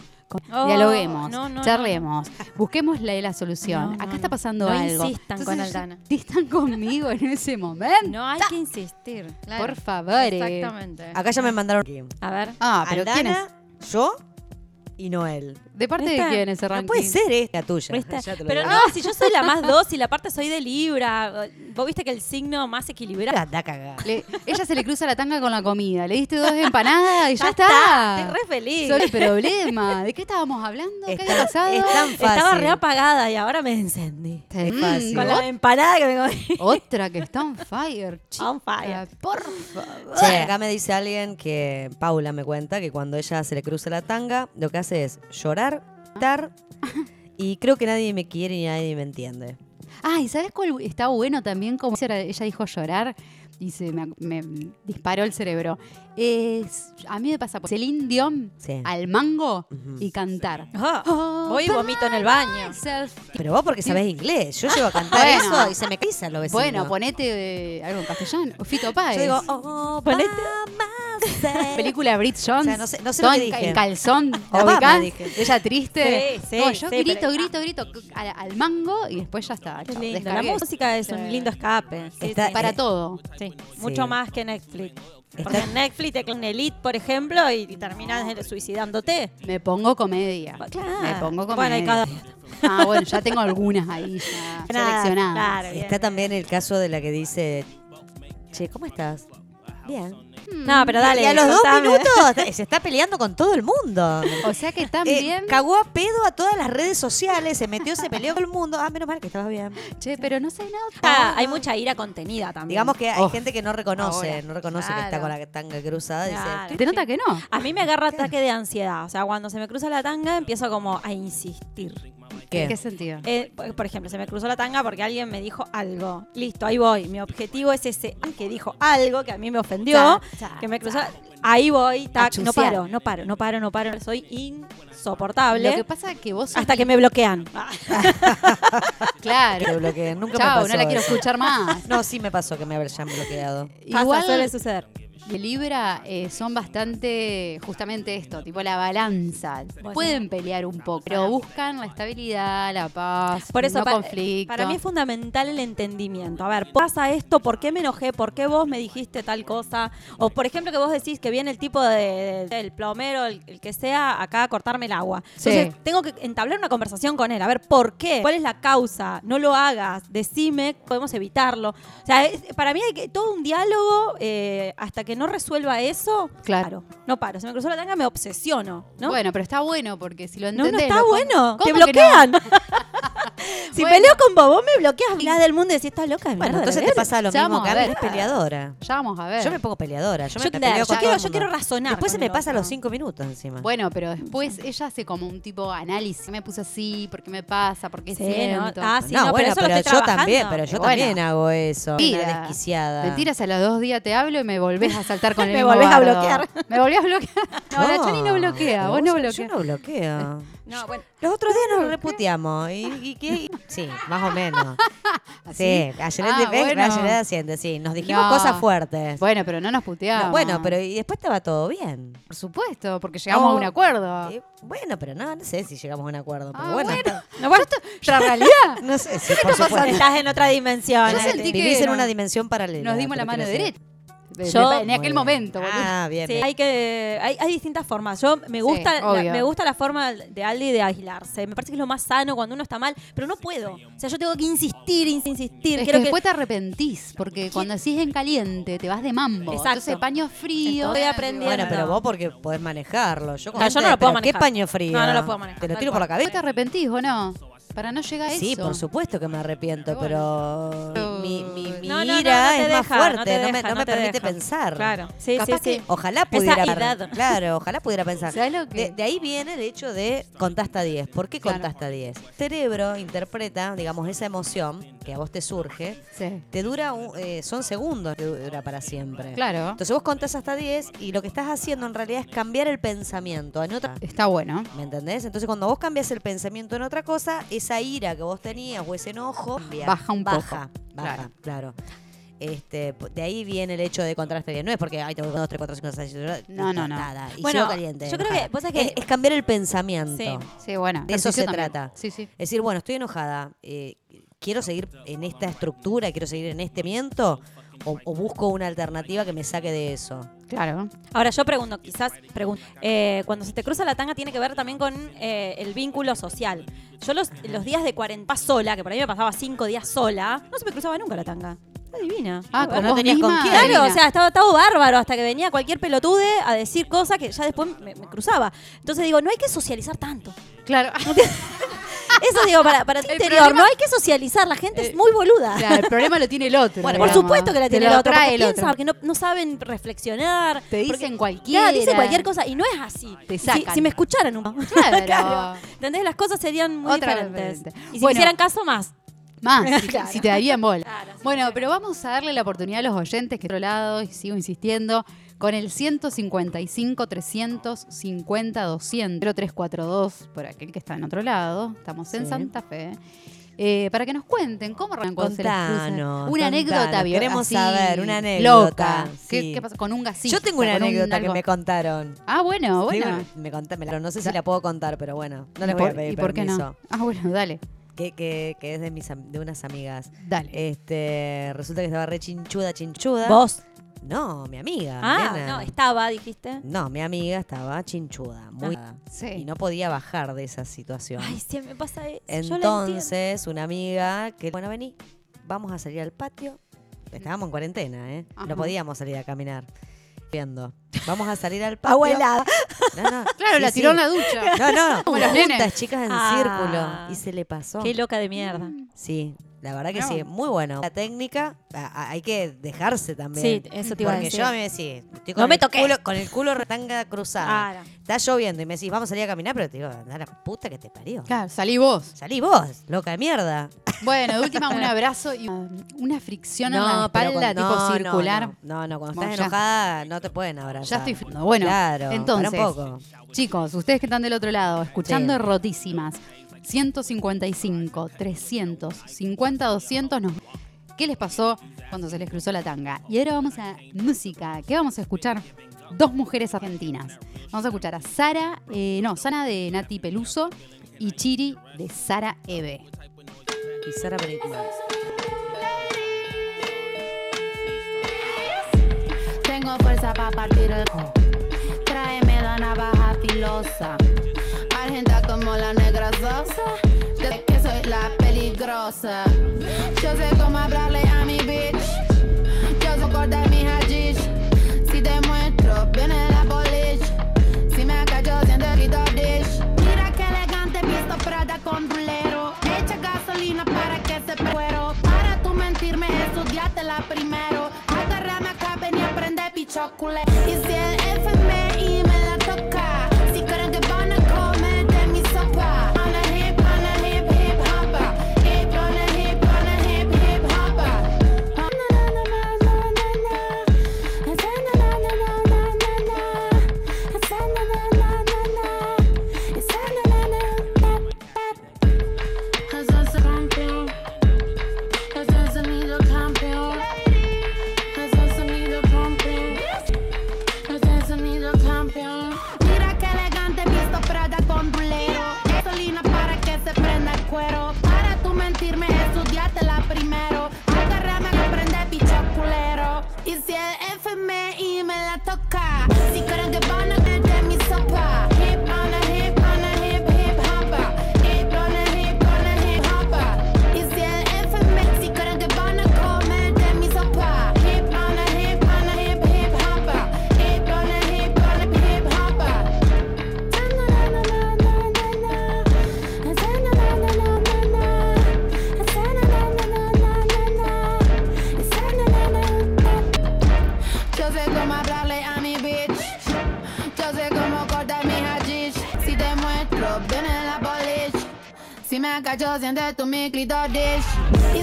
Oh, Dialoguemos, no, no, charlemos, busquemos la, la solución. No, no, Acá está no. pasando No algo. insistan con Aldana. (laughs) Insistan conmigo en ese momento. No hay que insistir. claro. Por favor. eh. Exactamente. Acá ya me mandaron. A ver. Ah, pero ¿quién es? Yo y Noel. ¿De parte de quién ese ranking? No puede ser esta tuya. ¿Viste? Ya te lo Pero digo. no, si yo soy la más dócil, aparte soy de Libra. Vos viste que el signo más equilibrado. Anda a cagar. Le- ella se le cruza la tanga con la comida. Le diste dos empanadas y ya, Ya está. está, estoy re feliz. Solo el problema. ¿De qué estábamos hablando? ¿Qué había pasado? es tan Estaba re apagada y ahora me encendí. Es Mm, fácil. Con la empanada que me comí. Otra que está on fire. chica. (laughs) On fire. Por favor. Che, acá me dice alguien que Paula me cuenta que cuando ella se le cruza la tanga, lo que hace es llorar, gritar y creo que nadie me quiere y nadie me entiende. Ah, ¿y sabes cuál está bueno también? Como ella dijo llorar y se me disparó el cerebro. Es, a mí me pasa por Celine Dion Sí. al mango y cantar. Ah, Oh, voy y vomito en el baño. myself. Pero vos porque sabés inglés. Yo llego a cantar Bueno. eso y se me pisa lo vecino. Bueno, ponete eh, algo en castellano. Fito Páez. Yo digo, oh, Ponete- Obama Película Brit Jones. O sea, no sé- no sé todo lo que en, ca- dije. en calzón. (laughs) Obama, ubicás, dije. Ella triste. Sí, sí, No, yo sí, grito, pero- grito, grito al, al mango y después ya está. Qué chao, lindo. La descargué. música es Sí. un lindo escape. Sí, Está- sí. Para eh, todo. Sí, mucho Sí. más que Netflix. Está- Porque en Netflix te con Elite, por ejemplo, y, y terminas suicidándote. Me pongo comedia. Claro. Me pongo comedia. Bueno, y cada... Ah, bueno, ya tengo algunas ahí ya (laughs) Nada, seleccionadas. claro, bien. Está también el caso de la que dice, che, ¿cómo estás? Bien. No, pero dale. y a los dos contame. minutos (laughs) se está peleando con todo el mundo. O sea que Eh, también. cagó a pedo a todas las redes sociales, se metió, se peleó con el mundo. Ah, menos mal que estaba bien. Che, pero no sé nada. Ah, hay mucha ira contenida también. Digamos que hay Oh. gente que no reconoce, Ahora. no reconoce que está con la tanga cruzada. Claro. Dice, ¿Te nota que no? A mí me agarra ataque de ansiedad. O sea, cuando se me cruza la tanga, empiezo como a insistir. ¿Qué? ¿En qué sentido? Eh, por ejemplo, se me cruzó la tanga porque alguien me dijo algo. Listo, ahí voy. Mi objetivo es ese que dijo algo que a mí me ofendió, que me cruzó. Ahí voy, tac, no paro, no paro, no paro, no paro. Soy insoportable. Lo que pasa es que vos sos hasta que me bloquean. (laughs) Claro. Que bloqueen. Nunca Chao, me pasó no la quiero escuchar más. No, sí me pasó que me hayan bloqueado. Pasa, suele suceder. De Libra eh, son bastante justamente esto, tipo la balanza. Pueden pelear un poco, pero buscan la estabilidad, la paz, Por eso, no pa- conflicto. para mí es fundamental el entendimiento. A ver, pasa esto, ¿por qué me enojé? ¿Por qué vos me dijiste tal cosa? O, por ejemplo, que vos decís que viene el tipo de, de- el plomero, el, el que sea, acá a cortarme el agua. Sí. Entonces, tengo que entablar una conversación con él. A ver, ¿por qué? ¿Cuál es la causa? No lo hagas. Decime, podemos evitarlo. O sea, es- para mí hay que todo un diálogo eh, hasta que no resuelva eso. Claro. No paro. Se me cruzó la tanga, me obsesiono. ¿no? Bueno, pero está bueno porque si lo No, no entendés... está bueno. Te ¿Cómo que bloquean. no? (laughs) si Bueno. peleo con vos, vos me bloqueas. Mirás del mundo y decís, estás loca. de Bueno, entonces ¿de te verdad?". pasa lo Ya mismo que a ver. peleadora. Ya vamos a ver. Yo me pongo peleadora. Yo, Yo, me yo peleo con todo quiero, yo quiero razonar. Después se me pasa los cinco minutos encima. Bueno, pero después ella hace como un tipo de análisis. Me puse así, ¿por qué me pasa? ¿Por qué Sí, siento? ¿no? Ah, sí, no, no, bueno, pero, yo también, pero yo también hago eso. Mentira. Desquiciada. Mentiras, a los dos días te hablo y me volvés a saltar con (laughs) el Me volvés a bloquear. Me volvés a bloquear. (laughs) No, la Chani no bloquea, vos no Yo bloqueas. no bloqueo. (laughs) No, bueno. Los otros días nos reputeamos. ¿Y, y qué? Sí, más o menos. Sí, ayer Ah, bueno. haciendo, sí. Nos dijimos No. cosas fuertes. Bueno, pero no nos puteamos. No, bueno, pero y después estaba todo bien. Por supuesto, porque llegamos a No, un acuerdo. eh, bueno, pero no, no sé si llegamos a un acuerdo. Pero Ah, bueno, bueno. No, bueno, otra realidad. no sé supuesto. Estás en otra dimensión. Yo sentí que Vivís en nos- una dimensión paralela. Nos dimos la mano derecha. De- Yo- de- en aquel Muy momento, boludo. Ah, bien. Sí, bien. hay que hay, hay distintas formas. Yo me Sí, gusta la, obvio. me gusta la forma de Aldi de aislarse. Me parece que es lo más sano cuando uno está mal, pero no puedo. O sea, yo tengo que insistir, ins- insistir. Es que- después te arrepentís, porque cuando decís en caliente te vas de mambo. Exacto. Entonces paño frío. Estoy aprendiendo. Bueno, pero vos porque podés manejarlo. Yo, con No, yo no lo puedo pero ¿Qué manejar. paño frío? No, no lo puedo manejar, ¿Te lo tal tiro por la cual. ¿Después te cabeza? arrepentís o no? Para no llegar a eso. Sí, por supuesto que me arrepiento, pero Pero- mi, mi, mi No, no, no, ira no te es deja, más fuerte, no te no, me, no no me te permite deja. pensar. Claro, sí, Capaz sí, que- sí. Ojalá pudiera. Claro, ojalá pudiera pensar. ¿Sabes lo que- De, de ahí viene el hecho de contaste a 10. ¿Por qué Claro. contaste a 10? El cerebro interpreta, digamos, esa emoción que a vos te surge, Sí. te dura, un- eh, son segundos que dura para siempre. Claro. Entonces vos contás hasta 10 y lo que estás haciendo en realidad es cambiar el pensamiento en otra. Está bueno. ¿Me entendés? Entonces cuando vos cambias el pensamiento en otra cosa, esa ira que vos tenías o ese enojo cambia. Baja un poco. baja, Baja, claro. Este, de ahí viene el hecho de contraste bien. No es porque, ay, tengo 2, 3, 4, 5, 6, 7, No, no, no. Nada. Y Bueno, caliente. yo creo que- vos sabés que- es, es cambiar el pensamiento. Sí. Sí, bueno. De eso se también. trata. Sí, sí. Es decir, bueno, estoy enojada. eh, quiero seguir en esta estructura, quiero seguir en este miento, o, o busco una alternativa que me saque de eso. Claro. Ahora yo pregunto, quizás pregunto, eh, cuando se te cruza la tanga tiene que ver también con eh, el vínculo social. Yo los, los días de 40 sola, que por ahí me pasaba cinco días sola, no se me cruzaba nunca la tanga. Está divina. Ah, no vos tenías con quién. Claro, o sea, estaba todo bárbaro hasta que venía cualquier pelotude a decir cosas que ya después me, me cruzaba. Entonces digo, no hay que socializar tanto. Claro. (laughs) (laughs) Eso digo, para, para tu El interior, problema- no hay que socializar, la gente es muy boluda. Claro, el problema lo tiene el otro. Bueno, por supuesto que la tiene el otro, porque el piensan otro. que no, no saben reflexionar. Te dicen cualquiera. Claro, dicen cualquier cosa y no es así. Te Si- sacan. Si, me escucharan un (laughs) Claro. ¿Entendés? Las cosas serían muy Otra diferentes. diferente. Y si Bueno. me hicieran caso, más. Más, (laughs) si, Claro. si te darían bola. Claro, sí, bueno, pero vamos a darle la oportunidad a los oyentes que otro lado, y sigo insistiendo, con el 155 350 200 0342 por aquel que está en otro lado. Estamos en Sí. Santa Fe. eh, para que nos cuenten cómo les cruza. Contanos, Una anécdota bio- Queremos así, saber una Loca. anécdota, ¿Qué, sí. qué pasa? Con un gasito. Yo tengo una un anécdota que me contaron. Ah, bueno, Sí, bueno. me pero no sé si la puedo contar, pero bueno, no ¿Y les voy a pedir ¿Y por qué no? Ah, bueno, dale. Que, que, que es de, mis, de unas amigas. Dale. Este, resulta que estaba re chinchuda, chinchuda. Vos. No, mi amiga. Ah, nena. no, estaba, dijiste. No, mi amiga estaba chinchuda, muy Sí. y no podía bajar de esa situación. Ay, siempre me pasa eso. Entonces, una amiga que, bueno, vení, vamos a salir al patio estábamos en cuarentena, ¿eh? Ajá. No podíamos salir a caminar. Viendo. Vamos a salir al (laughs) patio. Abuela. No, no. (laughs) Claro, Sí, la sí. tiró en la ducha. No, no. Como. Juntas, chicas en Ah. círculo. Y se le pasó. Qué loca de mierda. Sí, la verdad que No. sí, muy bueno. La técnica, a- a- hay que dejarse también. Sí, eso te iba a Porque decir. yo a mí me decís, estoy No con, me el toqué. culo, con el culo retanga cruzada. Claro. Está lloviendo y me decís, vamos a salir a caminar, pero te digo, anda la puta que te parió. Claro, salí vos. Salí vos, loca de mierda. Bueno, de última un (laughs) abrazo y una, fricción en la espalda con- tipo circular. No, no, no, cuando Bueno, estás ya- enojada no te pueden abrazar. Ya estoy. Bueno, claro, entonces, para un poco. chicos, ustedes que están del otro lado, escuchando Sí. rotísimas, 155, 300, 50, 200, nos- ¿qué les pasó cuando se les cruzó la tanga? Y ahora vamos a música. ¿Qué vamos a escuchar? Dos mujeres argentinas. Vamos a escuchar a Sara, eh, no, Sana de Nati Peluso y Chiri de Sara Eve. Y Sara Película. Tengo fuerza para partir el. Tráeme la navaja filosa. Argenta como la negra sosa. De que soy la peligrosa. Yo sé cómo hablarle a mi bitch. Yo sé cortar mi hashish. Si te muestro, viene la polish. Si me callo, siento el dish. Mira que elegante, visto Prada con rulero. Echa gasolina para que se cuero. Para tú mentirme, estudiátela primero. Agárrame acá, ven y aprende pichocule. Y si Si me cacho, siente tu mi clitoris. Y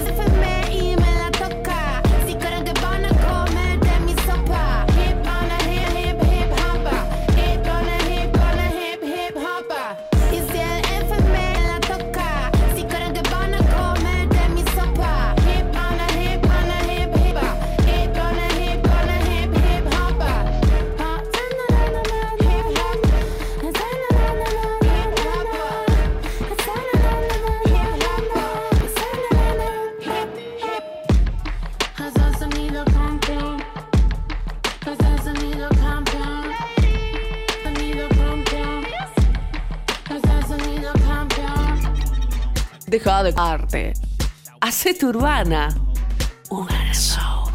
si FMI De arte. Hacete urbana. Urbana Soul.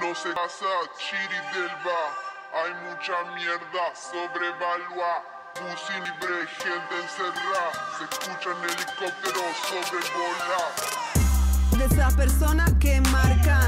No se pasa Chiri del hay mucha mierda sobrevalua. Pussy libre, gente encerrada, se escuchan helicópteros sobrevolar. de esas personas que marcan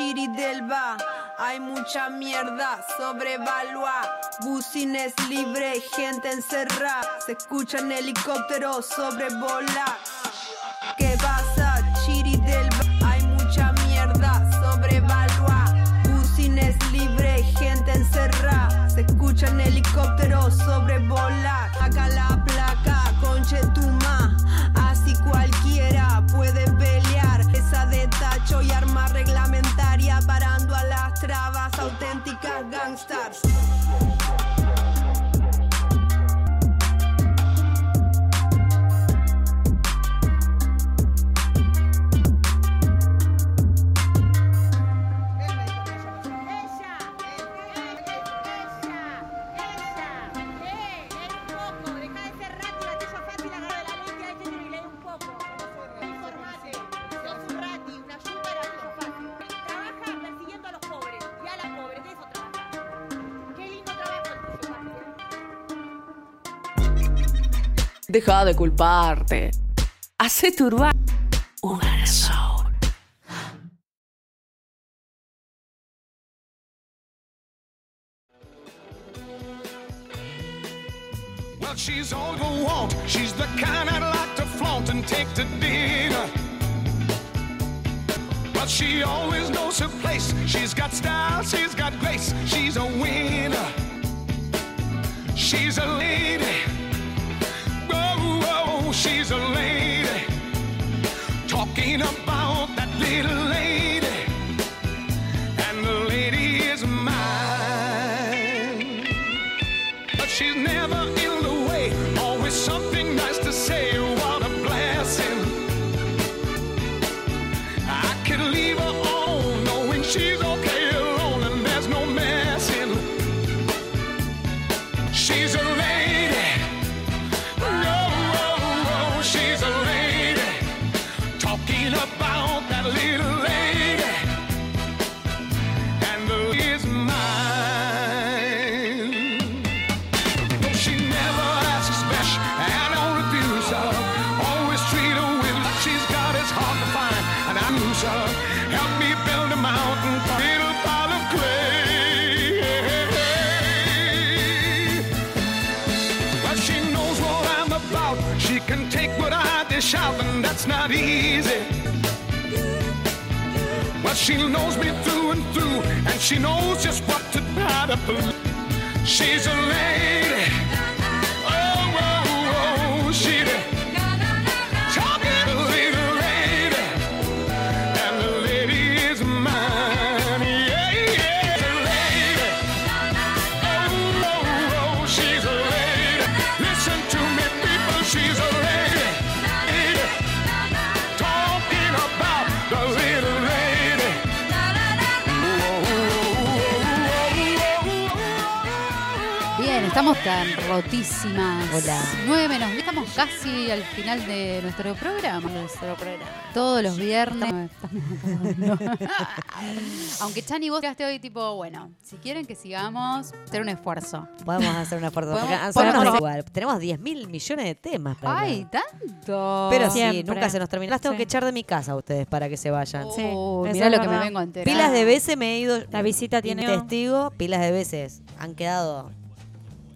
Chiri Delva? Hay mucha mierda, sobrevalua. Bucines libre, gente encerrada. Se escuchan helicópteros sobrevolar. ¿Qué pasa, Chiri Delva? Hay mucha mierda, sobrevalua. Bucines libre, gente encerrada. Se escuchan helicópteros sobrevolar. Dagang Deja de culparte. Hacé tu urbana. Al final de nuestro programa. Nuestro programa. Todos los viernes. (laughs) (laughs) Aunque Chani, vos quedaste hoy tipo, bueno, si quieren que sigamos, hacer un esfuerzo. Podemos hacer un esfuerzo. Podemos- porque igual. Tenemos 10 mil millones de temas. para Ay, hablar. tanto. Pero sí, Siempre. nunca se nos termina. Las tengo Sí. que echar de mi casa a ustedes para que se vayan. Sí, eso mirá es lo que me verdad. vengo a enterar. Pilas de veces me he ido. La visita tiene- Testigo, pilas de veces han quedado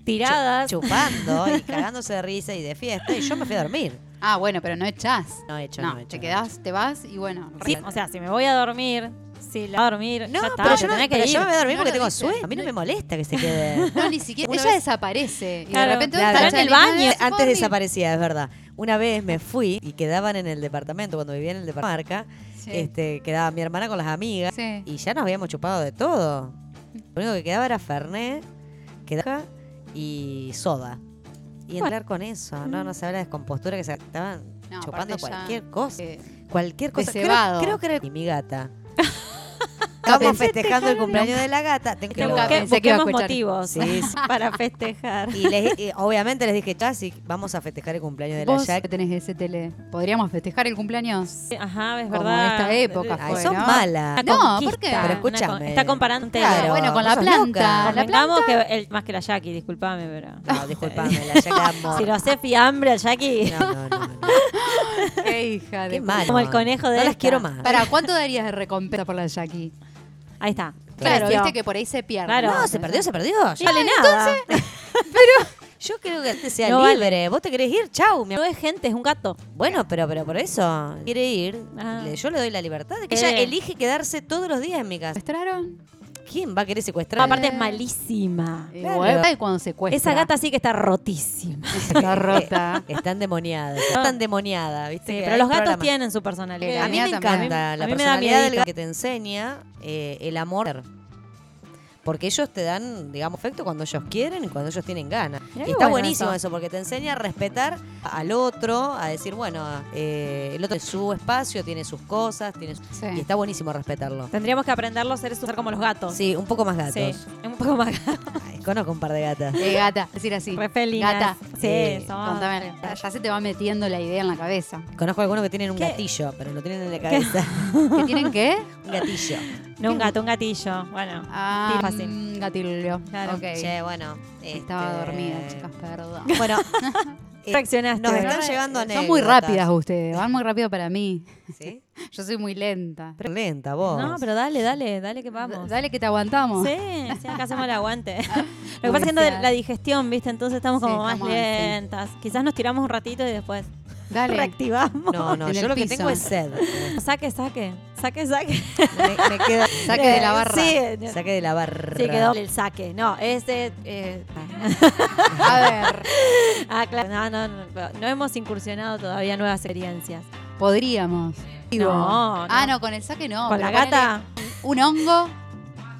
Tiradas. chu- chupando y (laughs) cagándose de risa y de fiesta. Y yo me fui a dormir. Ah, bueno, pero no echás. No he hecho, No, no he hecho. te quedás, te vas y bueno. Sí, o sea, si me voy a dormir, si la voy a dormir, No, ya está, pero yo, no, que pero ir. yo me voy a dormir No porque tengo dice. sueño. A mí no me molesta que se quede. (laughs) No, ni siquiera. Una ella vez- desaparece. Y Claro, de repente claro. está en el baño. "Ah, ¿se Antes desaparecía, es verdad. Una vez me fui y quedaban en el departamento, cuando vivía en el departamento Sí. este, quedaba mi hermana con las amigas Sí. y ya nos habíamos chupado de todo. Lo único que quedaba era Fernet, quedaba y soda. Y entrar con eso, no, no se habla de descompostura que se estaban No, chupando cualquier cosa. eh, Cualquier cosa. Creo, creo que era (laughs) mi gata. Estábamos festejando el cumpleaños de la gata. Tengo que Nunca pensé que iba a busquemos escuchar. motivos Sí, (laughs) sí. para festejar. Y, les- y obviamente les dije, casi vamos a festejar el cumpleaños de la Vos Jack. que tenés ese tele. ¿Podríamos festejar el cumpleaños? Ajá, es Como verdad. esta época Ay, fue, son ¿no? malas. No, ¿por qué? Pero escúchame. Está comparando. Claro, bueno, con la planta. La planta. que el, más que la Jackie, disculpame, pero. No, disculpame, la Jack era (laughs) amor. Si lo hace fiambre al Jackie. No, no, no. no. (laughs) Ey, hija de Qué malo. Como el conejo de No las quiero más. Para, ¿cuánto darías de recompensa por la Jackie? Ahí está. Claro, viste que por ahí se pierde. Claro. No, se perdió, se perdió. Yo, vale nada. (laughs) yo creo que antes sea No vale. libre. ¿Vos te querés ir? Chau. mi No es gente, es un gato. Bueno, pero, pero por eso quiere ir. Ah. Yo le doy la libertad de que Eh. ella elige quedarse todos los días en mi casa. ¿Secuestraron? ¿Quién va a querer secuestrar? aparte es malísima. Igual y cuando secuestra. Esa gata sí que está rotísima. (laughs) está rota. (laughs) Está endemoniada. Está tan demoniada, ¿viste? Sí, que pero los gatos tienen su personalidad. A mí me encanta A la mí me da personalidad del gato que te enseña eh, el amor. Porque ellos te dan, digamos, efecto cuando ellos quieren y cuando ellos tienen ganas. Mirá Y qué está bueno buenísimo eso. eso. porque te enseña a respetar al otro, a decir, bueno, eh, el otro tiene su espacio, tiene sus cosas, tiene su- Sí. y está buenísimo respetarlo. Tendríamos que aprenderlo a ser, ser como los gatos. Sí, un poco más gatos. Sí, un poco más gatos. Ay, conozco un par de gatas. Eh, gata, (laughs) decir así. Re felinas. Gata. Sí, Eh, Contame, ya, se te va metiendo la idea en la cabeza. Conozco algunos que tienen un ¿Qué? gatillo, pero lo tienen en la cabeza. ¿Que tienen qué? (laughs) un gatillo. No, un gato, un gatillo. Bueno, Ah, fácil. mm, gatillo. Claro. Che, bueno. Estaba este, dormida, chicas, perdón. (laughs) Bueno, (laughs) eh, Reaccionaste. nos ¿verdad? están llegando Son muy rápidas ustedes, van muy rápido para mí. ¿Sí? (laughs) Yo soy muy lenta. Pero lenta vos. No, pero dale, dale, dale que vamos. Dale que te aguantamos. Sí, sí, acá hacemos el aguante. Lo que pasa es que la digestión, ¿viste? Entonces estamos Sí, como más estamos así. lentas. Quizás nos tiramos un ratito y después Dale. reactivamos. No, no, En yo lo que tengo es sed. Saque, saque. Saque, saque. Me, me queda. Saque de la (laughs) barra. Sí, Saque de la barra. Sí, quedó el saque. No, es de. eh, (laughs) A ver, ah, claro. No, no, no, no hemos incursionado todavía nuevas experiencias. podríamos. No, no. Ah, no, con el saque no. Con la gata. Un hongo,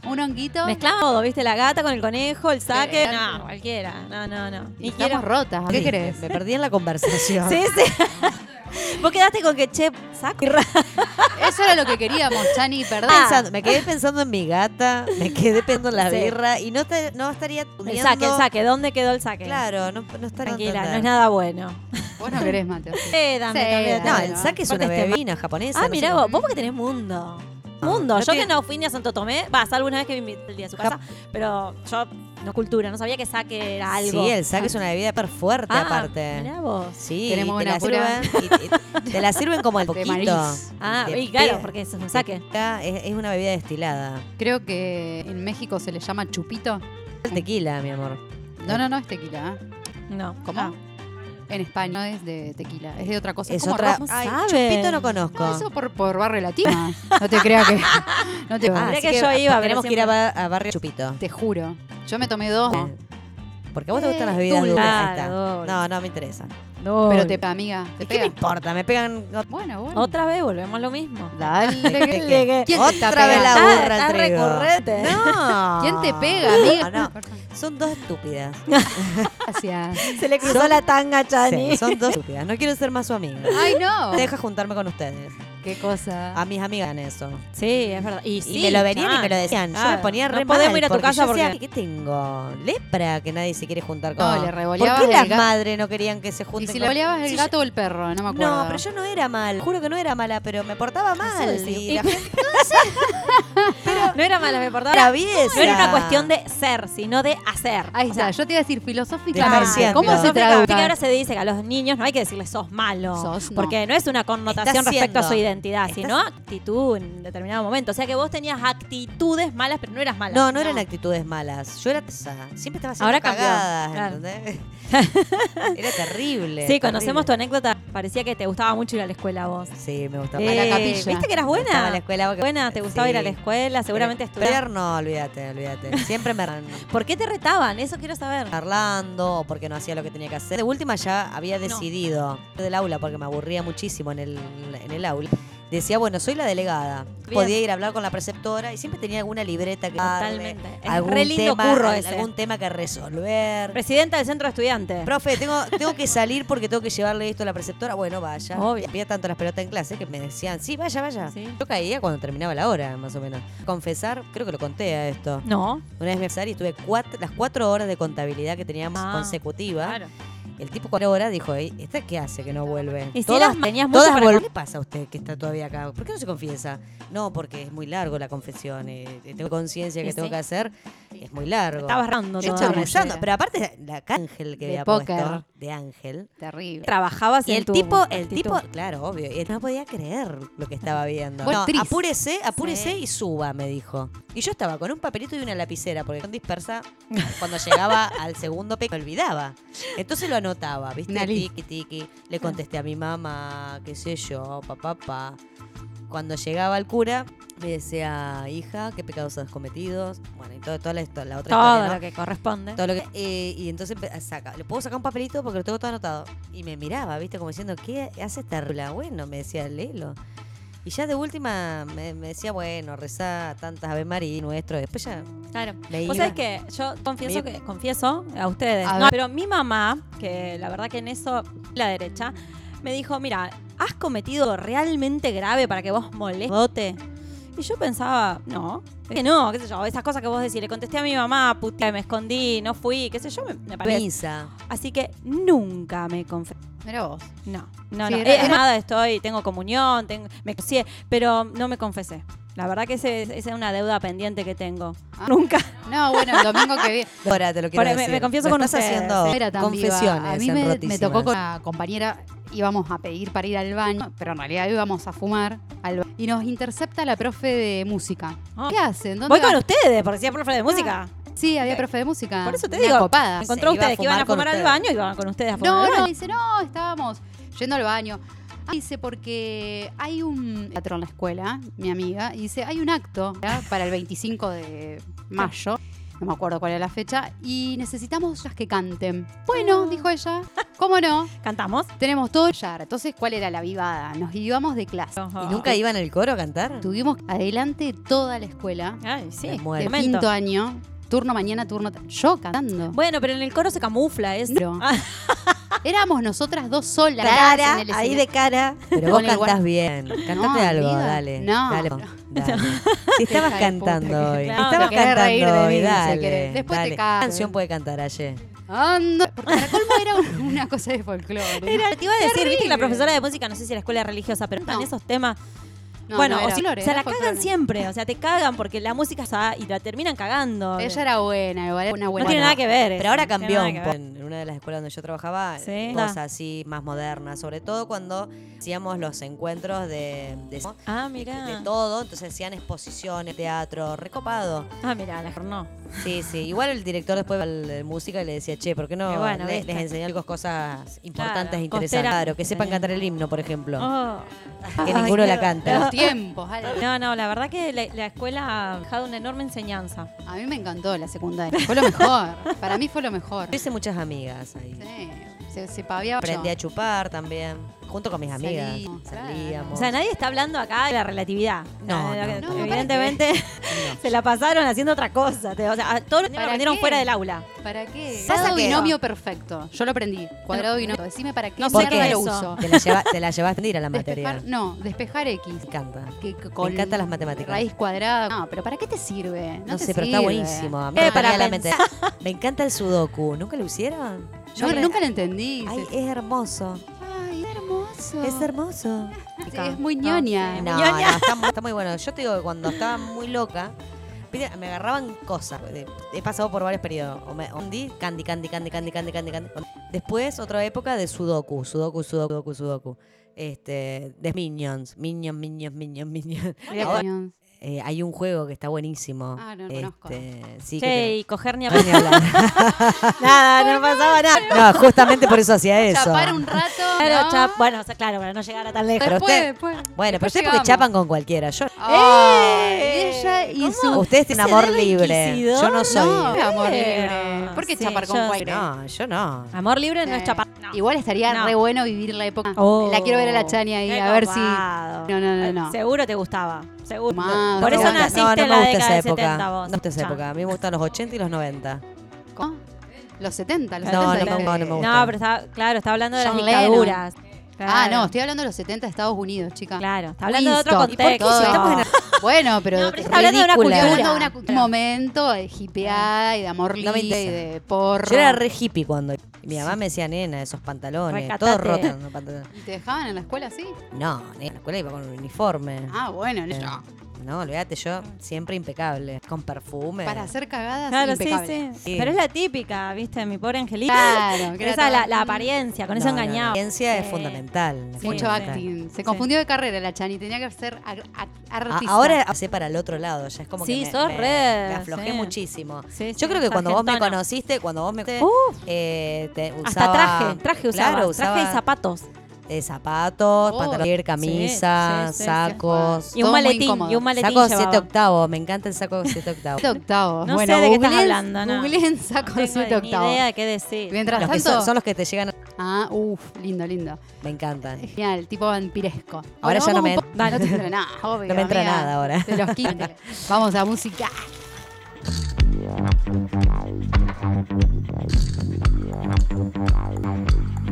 un honguito. Mezclamos todo, ¿viste? La gata con el conejo, el saque. Eh, No, cualquiera. No, no, no. Y Ni estamos quiero. rotas. ¿Qué crees? Me perdí en la conversación. (laughs) Sí, sí. (laughs) Vos quedaste con que, che, saque. Eso era lo que queríamos, Chani, perdón. Pensando- me quedé pensando en mi gata, me quedé pensando en la Sí. birra y no, te- no estaría El saque, el saque. ¿Dónde quedó el saque? Claro, no, no estaría Tranquila, no es nada bueno. Vos no querés, Mateo. (laughs) Sí, dame, Sí, dame. No, el saque es Aparte una este bebida japonesa. Ah, no mirá vos, vos porque tenés mundo. Mundo. no yo tiene- que no fui ni a Santo Tomé, va, salvo una vez que me el día de su casa, pero yo no cultura, no sabía que saque era algo. Sí, el saque es una bebida súper fuerte Ah, aparte. mirá vos. Sí, Tenemos te una la, pura- sirven, y- y- (laughs) te la sirven como el De poquito. Ah, y claro, porque eso es un saque. Es, es una bebida destilada. Creo que en México se le llama chupito. El tequila, mi amor. No, no, no es tequila. ¿eh? No. ¿Cómo? Ah. En España no es de tequila, es de otra cosa. Es como otra. ron. Ay, sabe? chupito no conozco. No, eso por, por barrio latina. No te creas que. (laughs) No te, Ah, así que yo iba, Tenemos que ir a, ba- a Barrio Chupito. te juro. Yo me tomé dos. Eh, Porque a vos te Eh, gustan las bebidas dulce. dulces. ahí está. Claro, dulce. No, no me interesa. No. Pero te amiga, te ¿Qué me pega. importa? Me pegan. Bueno, bueno. Otra vez volvemos a lo mismo. Dale. ¿De qué? ¿Quién te Otra vez la burra Está. No. (laughs) ¿Quién te pega, amiga? No, no. Son dos estúpidas. Gracias. (laughs) Se le cruzó la tanga, Chani. Sí, son dos (laughs) estúpidas. No quiero ser más su amiga. Ay, no. Deja juntarme con ustedes. Qué cosa. A mis amigas en eso. Sí, es verdad. Y, Y sí, me lo venían y me lo decían. Yo me ponía re No podemos mal, ir a tu casa yo decía, porque... ¿qué tengo? Lepra que nadie se quiere juntar con. No, le ¿Por revoleabas qué el las madres no querían que se ¿Y junten si con- le oleabas el Sí, gato o el perro? No me acuerdo. No, pero yo no era mal. Juro que no era mala, pero me portaba mal. decís. Y la Y- gente (laughs) No era mala, me portaba. traviesa. No era una cuestión de ser, sino de hacer. Ahí O sea, está, yo te iba a decir De filosóficamente. ¿Cómo se traduce? ahora se dice que a los niños no hay que decirles sos malo. Sos no. Porque no es una connotación respecto a su siendo. Identidad, Estás- sino actitud en determinado momento. O sea que vos tenías actitudes malas, pero no eras mala. No, no eran actitudes malas. Yo era tesa. Siempre estaba haciendo Ahora cambió, cagadas, claro. ¿entendés? (laughs) era terrible. Sí, conocemos tu terrible. anécdota. Parecía que te gustaba mucho ir a la escuela vos. Sí, me gustaba. A la Eh, capilla. ¿Viste que eras Me gustaba buena? la escuela. porque- Buena, te gustaba sí. ir a la escuela, seguramente Pero estudiar. no, olvídate, olvídate. Siempre me (laughs) ¿Por qué te retaban? Eso quiero saber. charlando o porque no hacía lo que tenía que hacer. De última ya había decidido del aula porque me aburría muchísimo en el, en el aula. Decía, bueno, soy la delegada. Bien. Podía ir a hablar con la preceptora y siempre tenía alguna libreta que darle, Totalmente. Es algún re lindo tema, curro al- ese. algún tema que resolver. Presidenta del centro de estudiantes. Profe, tengo, (laughs) tengo que salir porque tengo que llevarle esto a la preceptora. Bueno, vaya. Obvio. Había tanto las pelotas en clase que me decían, sí, vaya, vaya. Sí. Yo caía cuando terminaba la hora, más o menos. Confesar, creo que lo conté a esto. No. Una vez me y estuve cuatro- las cuatro horas de contabilidad que teníamos Ah, consecutivas. Claro. El tipo cuatro horas dijo, "Ey, ¿esta qué hace que no vuelve? Y si eras- tenías mucho todas para ¿Qué pasa a usted que está todavía acá? ¿Por qué no se confiesa? No, porque es muy largo la confesión. eh, tengo conciencia que tengo sí. que hacer. Es muy largo. Toda estoy la rezando, noche. pero aparte la ángel que De había póker. puesto, de ángel. Terrible. Trabajabas Y en el tu tipo, el tipo, claro, obvio, y no podía creer lo que estaba viendo. Bueno, No, apúrese, apúrese Sí. y suba, me dijo. Y yo estaba con un papelito y una lapicera, porque con dispersa, (laughs) cuando llegaba al segundo pe, me olvidaba. Entonces lo anotaba, ¿viste? Tiki, tiki. Le contesté a mi mamá, qué sé yo, papá, papá. Cuando llegaba el cura, me decía, hija, ¿qué pecados has cometido? Bueno, y todo, toda la, otra Todo historia, ¿no? lo que corresponde. Todo lo que- eh, y entonces saca, le puedo sacar un papelito porque lo tengo todo anotado. Y me miraba, ¿viste? Como diciendo, ¿qué hace esta rula? Bueno, me decía, léelo. Y ya de última me, me decía, bueno, rezá tantas Ave María y nuestro. Después ya Claro. Vos sabés que yo confieso Me- que confieso a ustedes. A no, pero mi mamá, que la verdad que en eso la derecha, me dijo, mira, ¿has cometido realmente grave para que vos moleste? Y yo pensaba, no, es que no, qué sé yo, esas cosas que vos decís, le contesté a mi mamá, puta, me escondí, no fui, qué sé yo, me, me parece. Misa. Así que nunca me confesé. Mira vos. No, no, Sí, no. era- Eh, era- nada, estoy, tengo comunión, tengo, me pero no me confesé. La verdad que ese- esa es una deuda pendiente que tengo. Ah. Nunca. No, bueno, el domingo que viene. (laughs) Ahora te lo quiero me- decir. me confieso con estás ustedes, haciendo No era tan viva. confesiones A mí en me, me Rotísimas. tocó con una compañera, íbamos a pedir para ir al baño, pero en realidad íbamos a fumar al ba- y nos intercepta la profe de música. Ah. ¿Qué hacen? ¿Dónde Voy con van? ustedes, porque si es profe de música. Sí, había profe de música. Por eso te Una digo, copada. me encontró Se iba a ustedes que iban a fumar con fumar al ustedes. baño y iban con ustedes a fumar No, al no, baño. dice, no, estábamos yendo al baño. Ah, dice, porque hay un teatro en la escuela, mi amiga, y dice, hay un acto para el 25 de mayo, no me acuerdo cuál era la fecha, y necesitamos las que canten. Bueno, dijo ella, ¿cómo no? ¿Cantamos? Tenemos todo ya. Entonces, ¿cuál era la vivada? Nos íbamos de clase. ¿Y nunca iban al coro a cantar? Tuvimos adelante toda la escuela, Ay, sí. Momento. quinto año, turno mañana, turno... Yo cantando. Bueno, pero en el coro se camufla eso. Pero- Ah, Éramos nosotras dos solas. cara, en el ahí de cara. Pero vos cantás guar- bien. Cantate No, algo, amiga, dale. no, dale, no. dale. (laughs) Si estabas cantando hoy. Claro, estabas cantando mí, hoy, si dale. querés. Después te dale. ¿Qué canción puede cantar ayer? Ando. Porque para colmo era un- una cosa de folclore. ¿no? Era, te iba a decir, viste que la Terrible. profesora de música, no sé si la escuela es religiosa, pero están No. esos temas. No, bueno, no o si- folclore, se la cagan siempre, o sea, te cagan porque la música está y la terminan cagando. Ella era buena, igual era una buena. no tiene nada que ver. Pero ahora cambió un poco. En una de las escuelas donde yo trabajaba, Sí. cosas así más modernas, sobre todo cuando hacíamos los encuentros de, de, Ah, de mira. todo, entonces hacían exposiciones, teatro, recopado. Ah, mira, la no. Sí, sí. Igual el director después de música y le decía, che, ¿por qué no Y bueno, le- viste. les enseñó algo, cosas importantes Claro, e interesantes? costera. Claro, que sepan cantar el himno, por ejemplo. Oh. Que Ay, ninguno la qué- canta. Tiempos, (laughs) Ale. No, no, la verdad que la, la escuela ha dejado una enorme enseñanza. A mí me encantó la secundaria. Fue lo mejor. Para mí fue lo mejor. Yo hice muchas amigas ahí. Sí, se, se paviaba. Aprendí a chupar también, junto con mis amigas. Salíamos. O sea, nadie está hablando acá de la relatividad. No, no, que- no. No, evidentemente (laughs) se la pasaron haciendo otra cosa. O sea, todos los niños ¿Para aprendieron qué? fuera del aula. ¿Para qué? Cuadrado binomio perfecto. Yo lo aprendí. Cuadrado binomio. Decime para qué No ¿Por mierda qué? lo uso. Te la, lleva, te la (laughs) llevaste a aprender a la materia. No, despejar X. Me encanta. Que, que con encantan las matemáticas. Raíz cuadrada. No, pero ¿para qué te sirve? No, No, te sé, pero está buenísimo. A mí Eh, me para venía a la mente. Me encanta el sudoku. ¿Nunca lo hicieron? Yo re- nunca lo entendí. Ay, es hermoso. Hermoso. Es hermoso. Sí, es muy ñoña. No, no, está, mu- está muy bueno. Yo te digo que cuando estaba muy loca, me agarraban cosas. He pasado por varios periodos. O me, candy, candy, candy, candy, candy, candy, candy. Después, otra época de sudoku. Sudoku, sudoku, sudoku, sudoku. Este, de Minions. Minions, Minions, Minions, Minions. Mira, Ahora, Minions. Eh, hay un juego que está buenísimo. Ah, no lo conozco. Este, sí, Che, que y coger ni ni hablar. (laughs) Nada, no pasaba nada. No, justamente por eso hacía eso. Chapar un rato. Claro, ¿no? chap- bueno, o sea, claro, para no llegar a tan lejos. Pero Después, usted- después. Bueno, pero Después ustedes porque chapan con cualquiera. Yo, ¡Eh! ella y su. ustedes tienen amor libre. inquisidor, Yo no soy. No, amor libre. ¿Por qué sí, chapar con cualquiera? No, yo no. Amor libre no es Sí. Igual estaría No. re bueno vivir la época. Oh, la quiero ver a la Chani ahí, a ver si. No, no, no, no. Seguro te gustaba. Seguro. Por No eso naciste no, no en me la gusta década esa del época. 70 vos. No me gusta esa época. A mí me gustan los 80 y los 90. ¿Cómo? Los 70, los No, 70. no no, no me gusta. No, pero está, claro, está hablando de las John Lennon. Ah, no, estoy hablando de los 70 de Estados Unidos, chica. Claro, está hablando de otro Winston. ¿Y por qué contexto. Bueno, pero. No, pero está hablando de una cultura. Estoy hablando de una- un momento de hipeada y de amor No libre y de porro. Yo era re hippie cuando. Mi mamá me decía, nena, esos pantalones. Recatate. Todos rotos los pantalones. ¿Y te dejaban en la escuela así? No, nena, en la escuela iba con un uniforme. Ah, bueno, no. No, olvídate, yo siempre impecable. Con perfume. Para hacer cagadas Claro, sí, impecable. sí, Sí. Pero es la típica, ¿viste? Mi pobre angelito. Claro, que Esa es la, apariencia, con eso No, no, no. engañaba. La ciencia es Sí. fundamental. Mucho fundamental. acting. Se confundió de carrera la Chani. Tenía que ser A- artista. ahora sé para el otro lado, ya es como Sí, que me, sos me- re, me aflojé sí. muchísimo. Sí, Yo creo que cuando vos me sargentona. conociste, cuando vos me Uf. eh, te Hasta usaba- traje, traje usaba. Claro, traje y zapatos. Eh, zapatos, Oh, pantalón, camisa, sí, sí, sí. sacos. Y un Todo maletín, y un maletín Saco llevaba. 7 octavos, me encanta el saco 7 octavos. Siete octavos. No bueno, sé de qué estás hablando, no. googleen saco No tengo siete ni octavos. idea de qué decir. Mientras Los tanto. son, son los que te llegan, Ah, uff, lindo, lindo. me encantan. Genial, tipo vampiresco. Ahora ya no me- Dale, (laughs) no te entra nada, obvio. No me entra amiga. nada ahora. De los 15. (laughs) Vamos a música.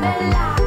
Melody.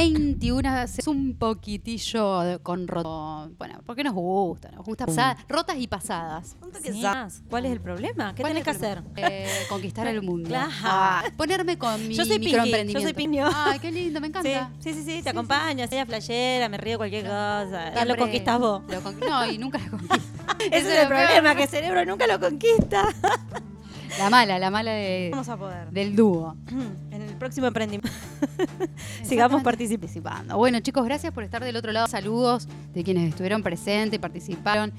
21 es un poquitillo de- con roto. Bueno, porque nos gusta, nos gusta pasar, rotas y pasadas. Sí, más. ¿Cuál es el problema? ¿Qué ¿Cuál tenés que es el hacer? Eh, conquistar el mundo. Claro. Ah, ponerme con mi Yo soy Pinky, microemprendimiento. yo soy Piño. Ay, qué lindo, me encanta. Sí, sí, sí, te acompaño, soy playera, me río cualquier cosa. Ya lo Siempre conquistás vos. lo conqui- no, y nunca lo conquisto. (laughs) Ese es el problema, que el cerebro nunca lo conquista. (laughs) (laughs) La mala, la mala de- Vamos a poder. del dúo. (clears throat) En el próximo emprendimiento. (laughs) Sigamos participando. Bueno, chicos, gracias por estar del otro lado. Saludos de quienes estuvieron presentes, participaron.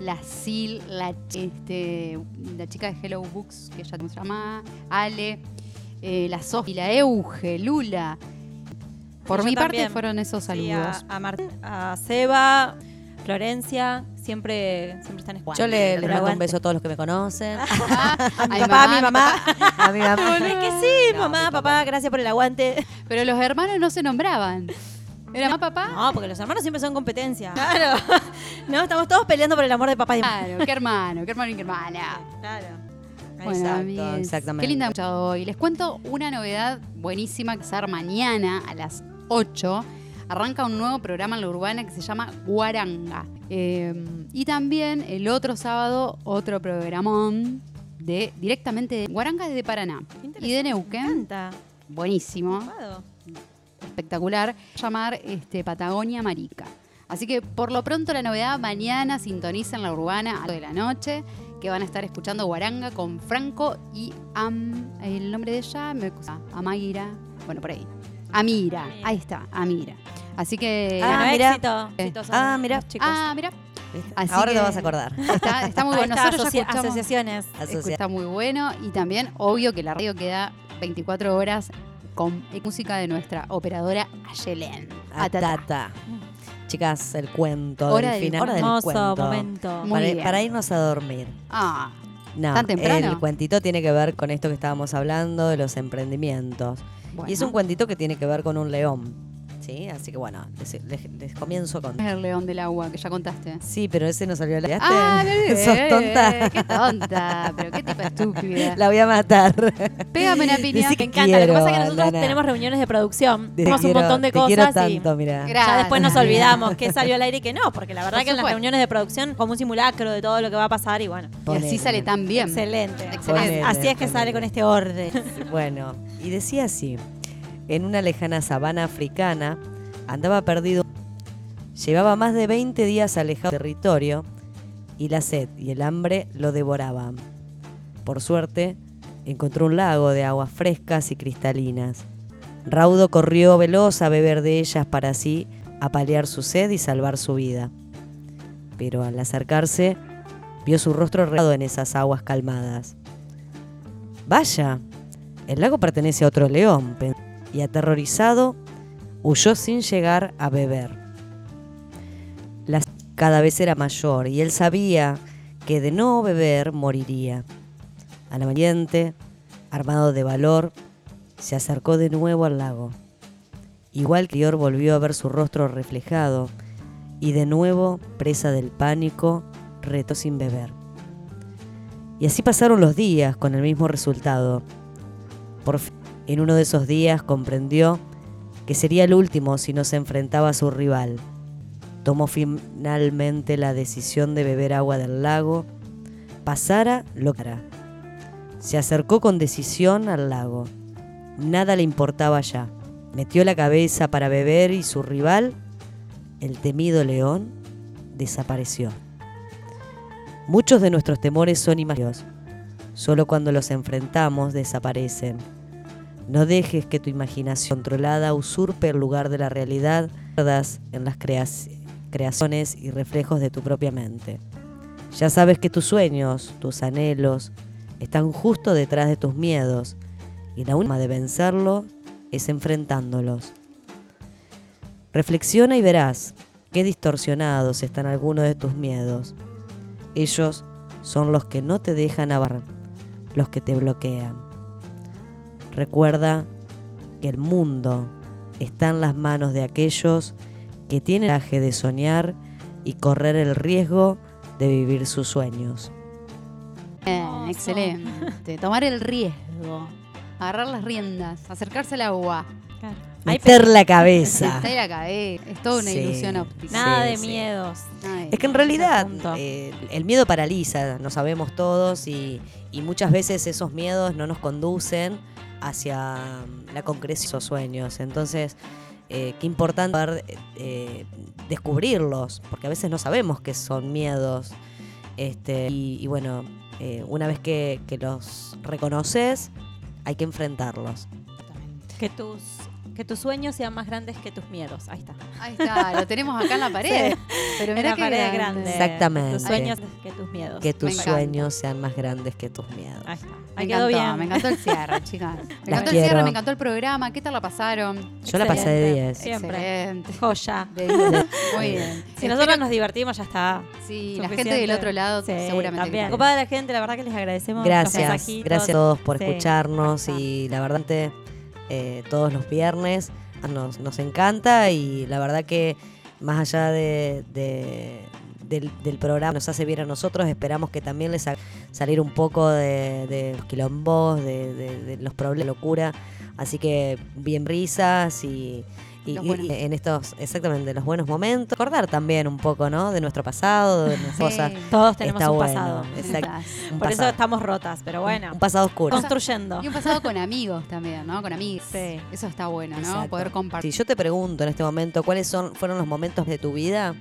La Sil, la, este, la chica de Hello Books, que ya se llama, Ale, eh, la Sofi, la Euge, Lula. Por mi parte fueron esos Sí, saludos. a, a Martín, a Seba, Florencia, siempre, siempre están escuchando. Yo le, le mando un beso a todos los que me conocen. (laughs) A mi papá, a mi mamá. A mi mamá. Es que sí, mamá, papá, gracias por el aguante. Pero los hermanos no se nombraban. ¿Era más papá? No, porque los hermanos siempre son competencia. Claro. (laughs) No, estamos todos peleando por el amor de papá y mamá. Claro, qué hermano, qué hermano y qué hermana. Claro. Bueno, Exacto, amigues, exactamente. Qué linda escuchado hoy. Les cuento una novedad buenísima que va mañana a las 8. Arranca un nuevo programa en la urbana que se llama Guaranga. Eh, y también el otro sábado, otro programón de directamente de Guaranga de Paraná y de Neuquén. Buenísimo, Copado. espectacular. Llamar este, Patagonia Marica. Así que por lo pronto la novedad mañana sintoniza en la urbana a las de la noche que van a estar escuchando Guaranga con Franco y Am, el nombre de ella me Amaira, bueno por ahí. Amira, ahí está, Amira. Así que Ah, mira. éxito. Ah, mira. los chicos. Ah, mira. Ahora te que vas a acordar. Está, está muy bueno. está, Nosotros ya asocia- asociaciones. Asocia- Está muy bueno y también, obvio, que la radio queda 24 horas con música de nuestra operadora Ayelen. Atata. Atata. Chicas, el cuento Hora del del final. Hora del hermoso cuento. momento. Para, irnos a dormir. Ah, No, ¿Tan temprano? el cuentito tiene que ver con esto que estábamos hablando, de los emprendimientos. bueno. Y es un cuentito que tiene que ver con un león. ¿Sí? Así que bueno, les, les- les comienzo con. Es el león del agua que ya contaste. Sí, pero ese no salió al aire. Ah, bebé. (laughs) ¿Sos tonta? Qué tonta. Pero qué tipo estúpida. La voy a matar. Pégame una piña. Me encanta. Lo que pasa es que nosotros tenemos reuniones de producción. Te Hacemos un montón de te cosas y tanto, mira. ya después nos olvidamos qué (laughs) salió al aire y qué no, porque la verdad Por que en las reuniones de producción como un simulacro de todo lo que va a pasar y bueno. Y así sale tan bien. Excelente. Ponele, Así es que sale con este orden. Bueno, y decía así: en una lejana sabana africana andaba perdido. Llevaba más de 20 días alejado del territorio y la sed y el hambre lo devoraban. Por suerte, encontró un lago de aguas frescas y cristalinas. Raudo corrió veloz a beber de ellas para así apalear su sed y salvar su vida. Pero al acercarse, vio su rostro regado en esas aguas calmadas. Vaya, el lago pertenece a otro león, pen- y aterrorizado, huyó sin llegar a beber. La cada vez era mayor y él sabía que de no beber moriría. A la valiente, armado de valor, se acercó de nuevo al lago. Igual que volvió a ver su rostro reflejado y de nuevo, presa del pánico, retó sin beber. Y así pasaron los días con el mismo resultado. Por fin, en uno de esos días comprendió que sería el último si no se enfrentaba a su rival. Tomó finalmente la decisión de beber agua del lago, pasara lo que hará. Se acercó con decisión al lago. Nada le importaba ya. Metió la cabeza para beber y su rival, el temido león, desapareció. Muchos de nuestros temores son imaginarios. Solo cuando los enfrentamos desaparecen. No dejes que tu imaginación controlada usurpe el lugar de la realidad en las creaciones y reflejos de tu propia mente. Ya sabes que tus sueños, tus anhelos, están justo detrás de tus miedos y la única forma de vencerlo es enfrentándolos. Reflexiona y verás qué distorsionados están algunos de tus miedos. Ellos son los que no te dejan avanzar, los que te bloquean. Recuerda que el mundo está en las manos de aquellos que tienen el coraje de soñar y correr el riesgo de vivir sus sueños. Bien, excelente. Tomar el riesgo. Agarrar las riendas. Acercarse al agua. Meter la cabeza. Meter la cabeza. Es toda una Sí. ilusión óptica. Nada Sí, de sí. miedos. Ay, Es que en realidad eh, el miedo paraliza, lo sabemos todos, y, y muchas veces esos miedos no nos conducen hacia mm, la concreción de esos sueños. Entonces, eh, qué importante eh, descubrirlos, porque a veces no sabemos que son miedos. Este, y, y bueno, eh, una vez que, que los reconoces, hay que enfrentarlos. Que tus, que tus sueños sean más grandes que tus miedos. Ahí está. Ahí está, lo tenemos acá en la (laughs) pared. Sí. Pero En mirá la qué pared grande. grande. Exactamente. Tus sueños que tus miedos. Que tus Me sueños sean más grandes que tus miedos. Ahí está. Me Ahí quedó encantó, bien. me encantó el cierre, (laughs) chicas. Me Las encantó el cierre, me encantó el programa. ¿Qué tal la pasaron? Yo la pasé de 10. Siempre. Excelente. Joya. De 10. (laughs) Muy bien. Si nosotros nos divertimos, ya está. Sí, la gente del otro lado Sí, seguramente. que También. Copada la gente, la verdad que les agradecemos. Gracias, gracias a todos por Sí. escucharnos y la verdad que eh, todos los viernes. Nos, nos encanta y la verdad que más allá de, de- del, programa nos hace bien a nosotros, esperamos que también les haga salir un poco de, de los quilombos, de los problemas, locura, así que bien risas y... y- y- en estos, exactamente, los buenos momentos. Recordar también un poco, ¿no? De nuestro pasado, de nuestras Sí. cosas. Todos tenemos Está un bueno, pasado. exacto. Un Por eso estamos rotas, pero bueno. Un pasado oscuro. Construyendo. Y un pasado con amigos también, ¿no? Con amigos. Sí. Eso está bueno, ¿no? Exacto. Poder compartir. Si yo te pregunto en este momento cuáles son, fueron los momentos de tu vida,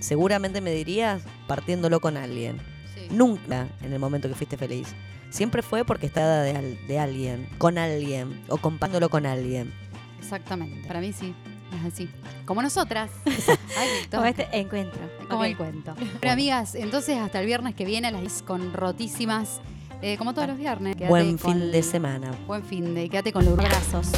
seguramente me dirías partiéndolo con alguien. Sí. Nunca en el momento que fuiste feliz. Siempre fue porque estaba de, al- de alguien, con alguien, o compartiéndolo con alguien. Exactamente. Para mí sí. Es así. Como nosotras. (laughs) Ay. Como este encuentro. Como Ok. el cuento. Bueno, amigas, entonces hasta el viernes que viene a las 10 con rotísimas. eh, como todos los viernes. Quédate Buen con- fin de semana. Buen fin de. Quédate con los abrazos.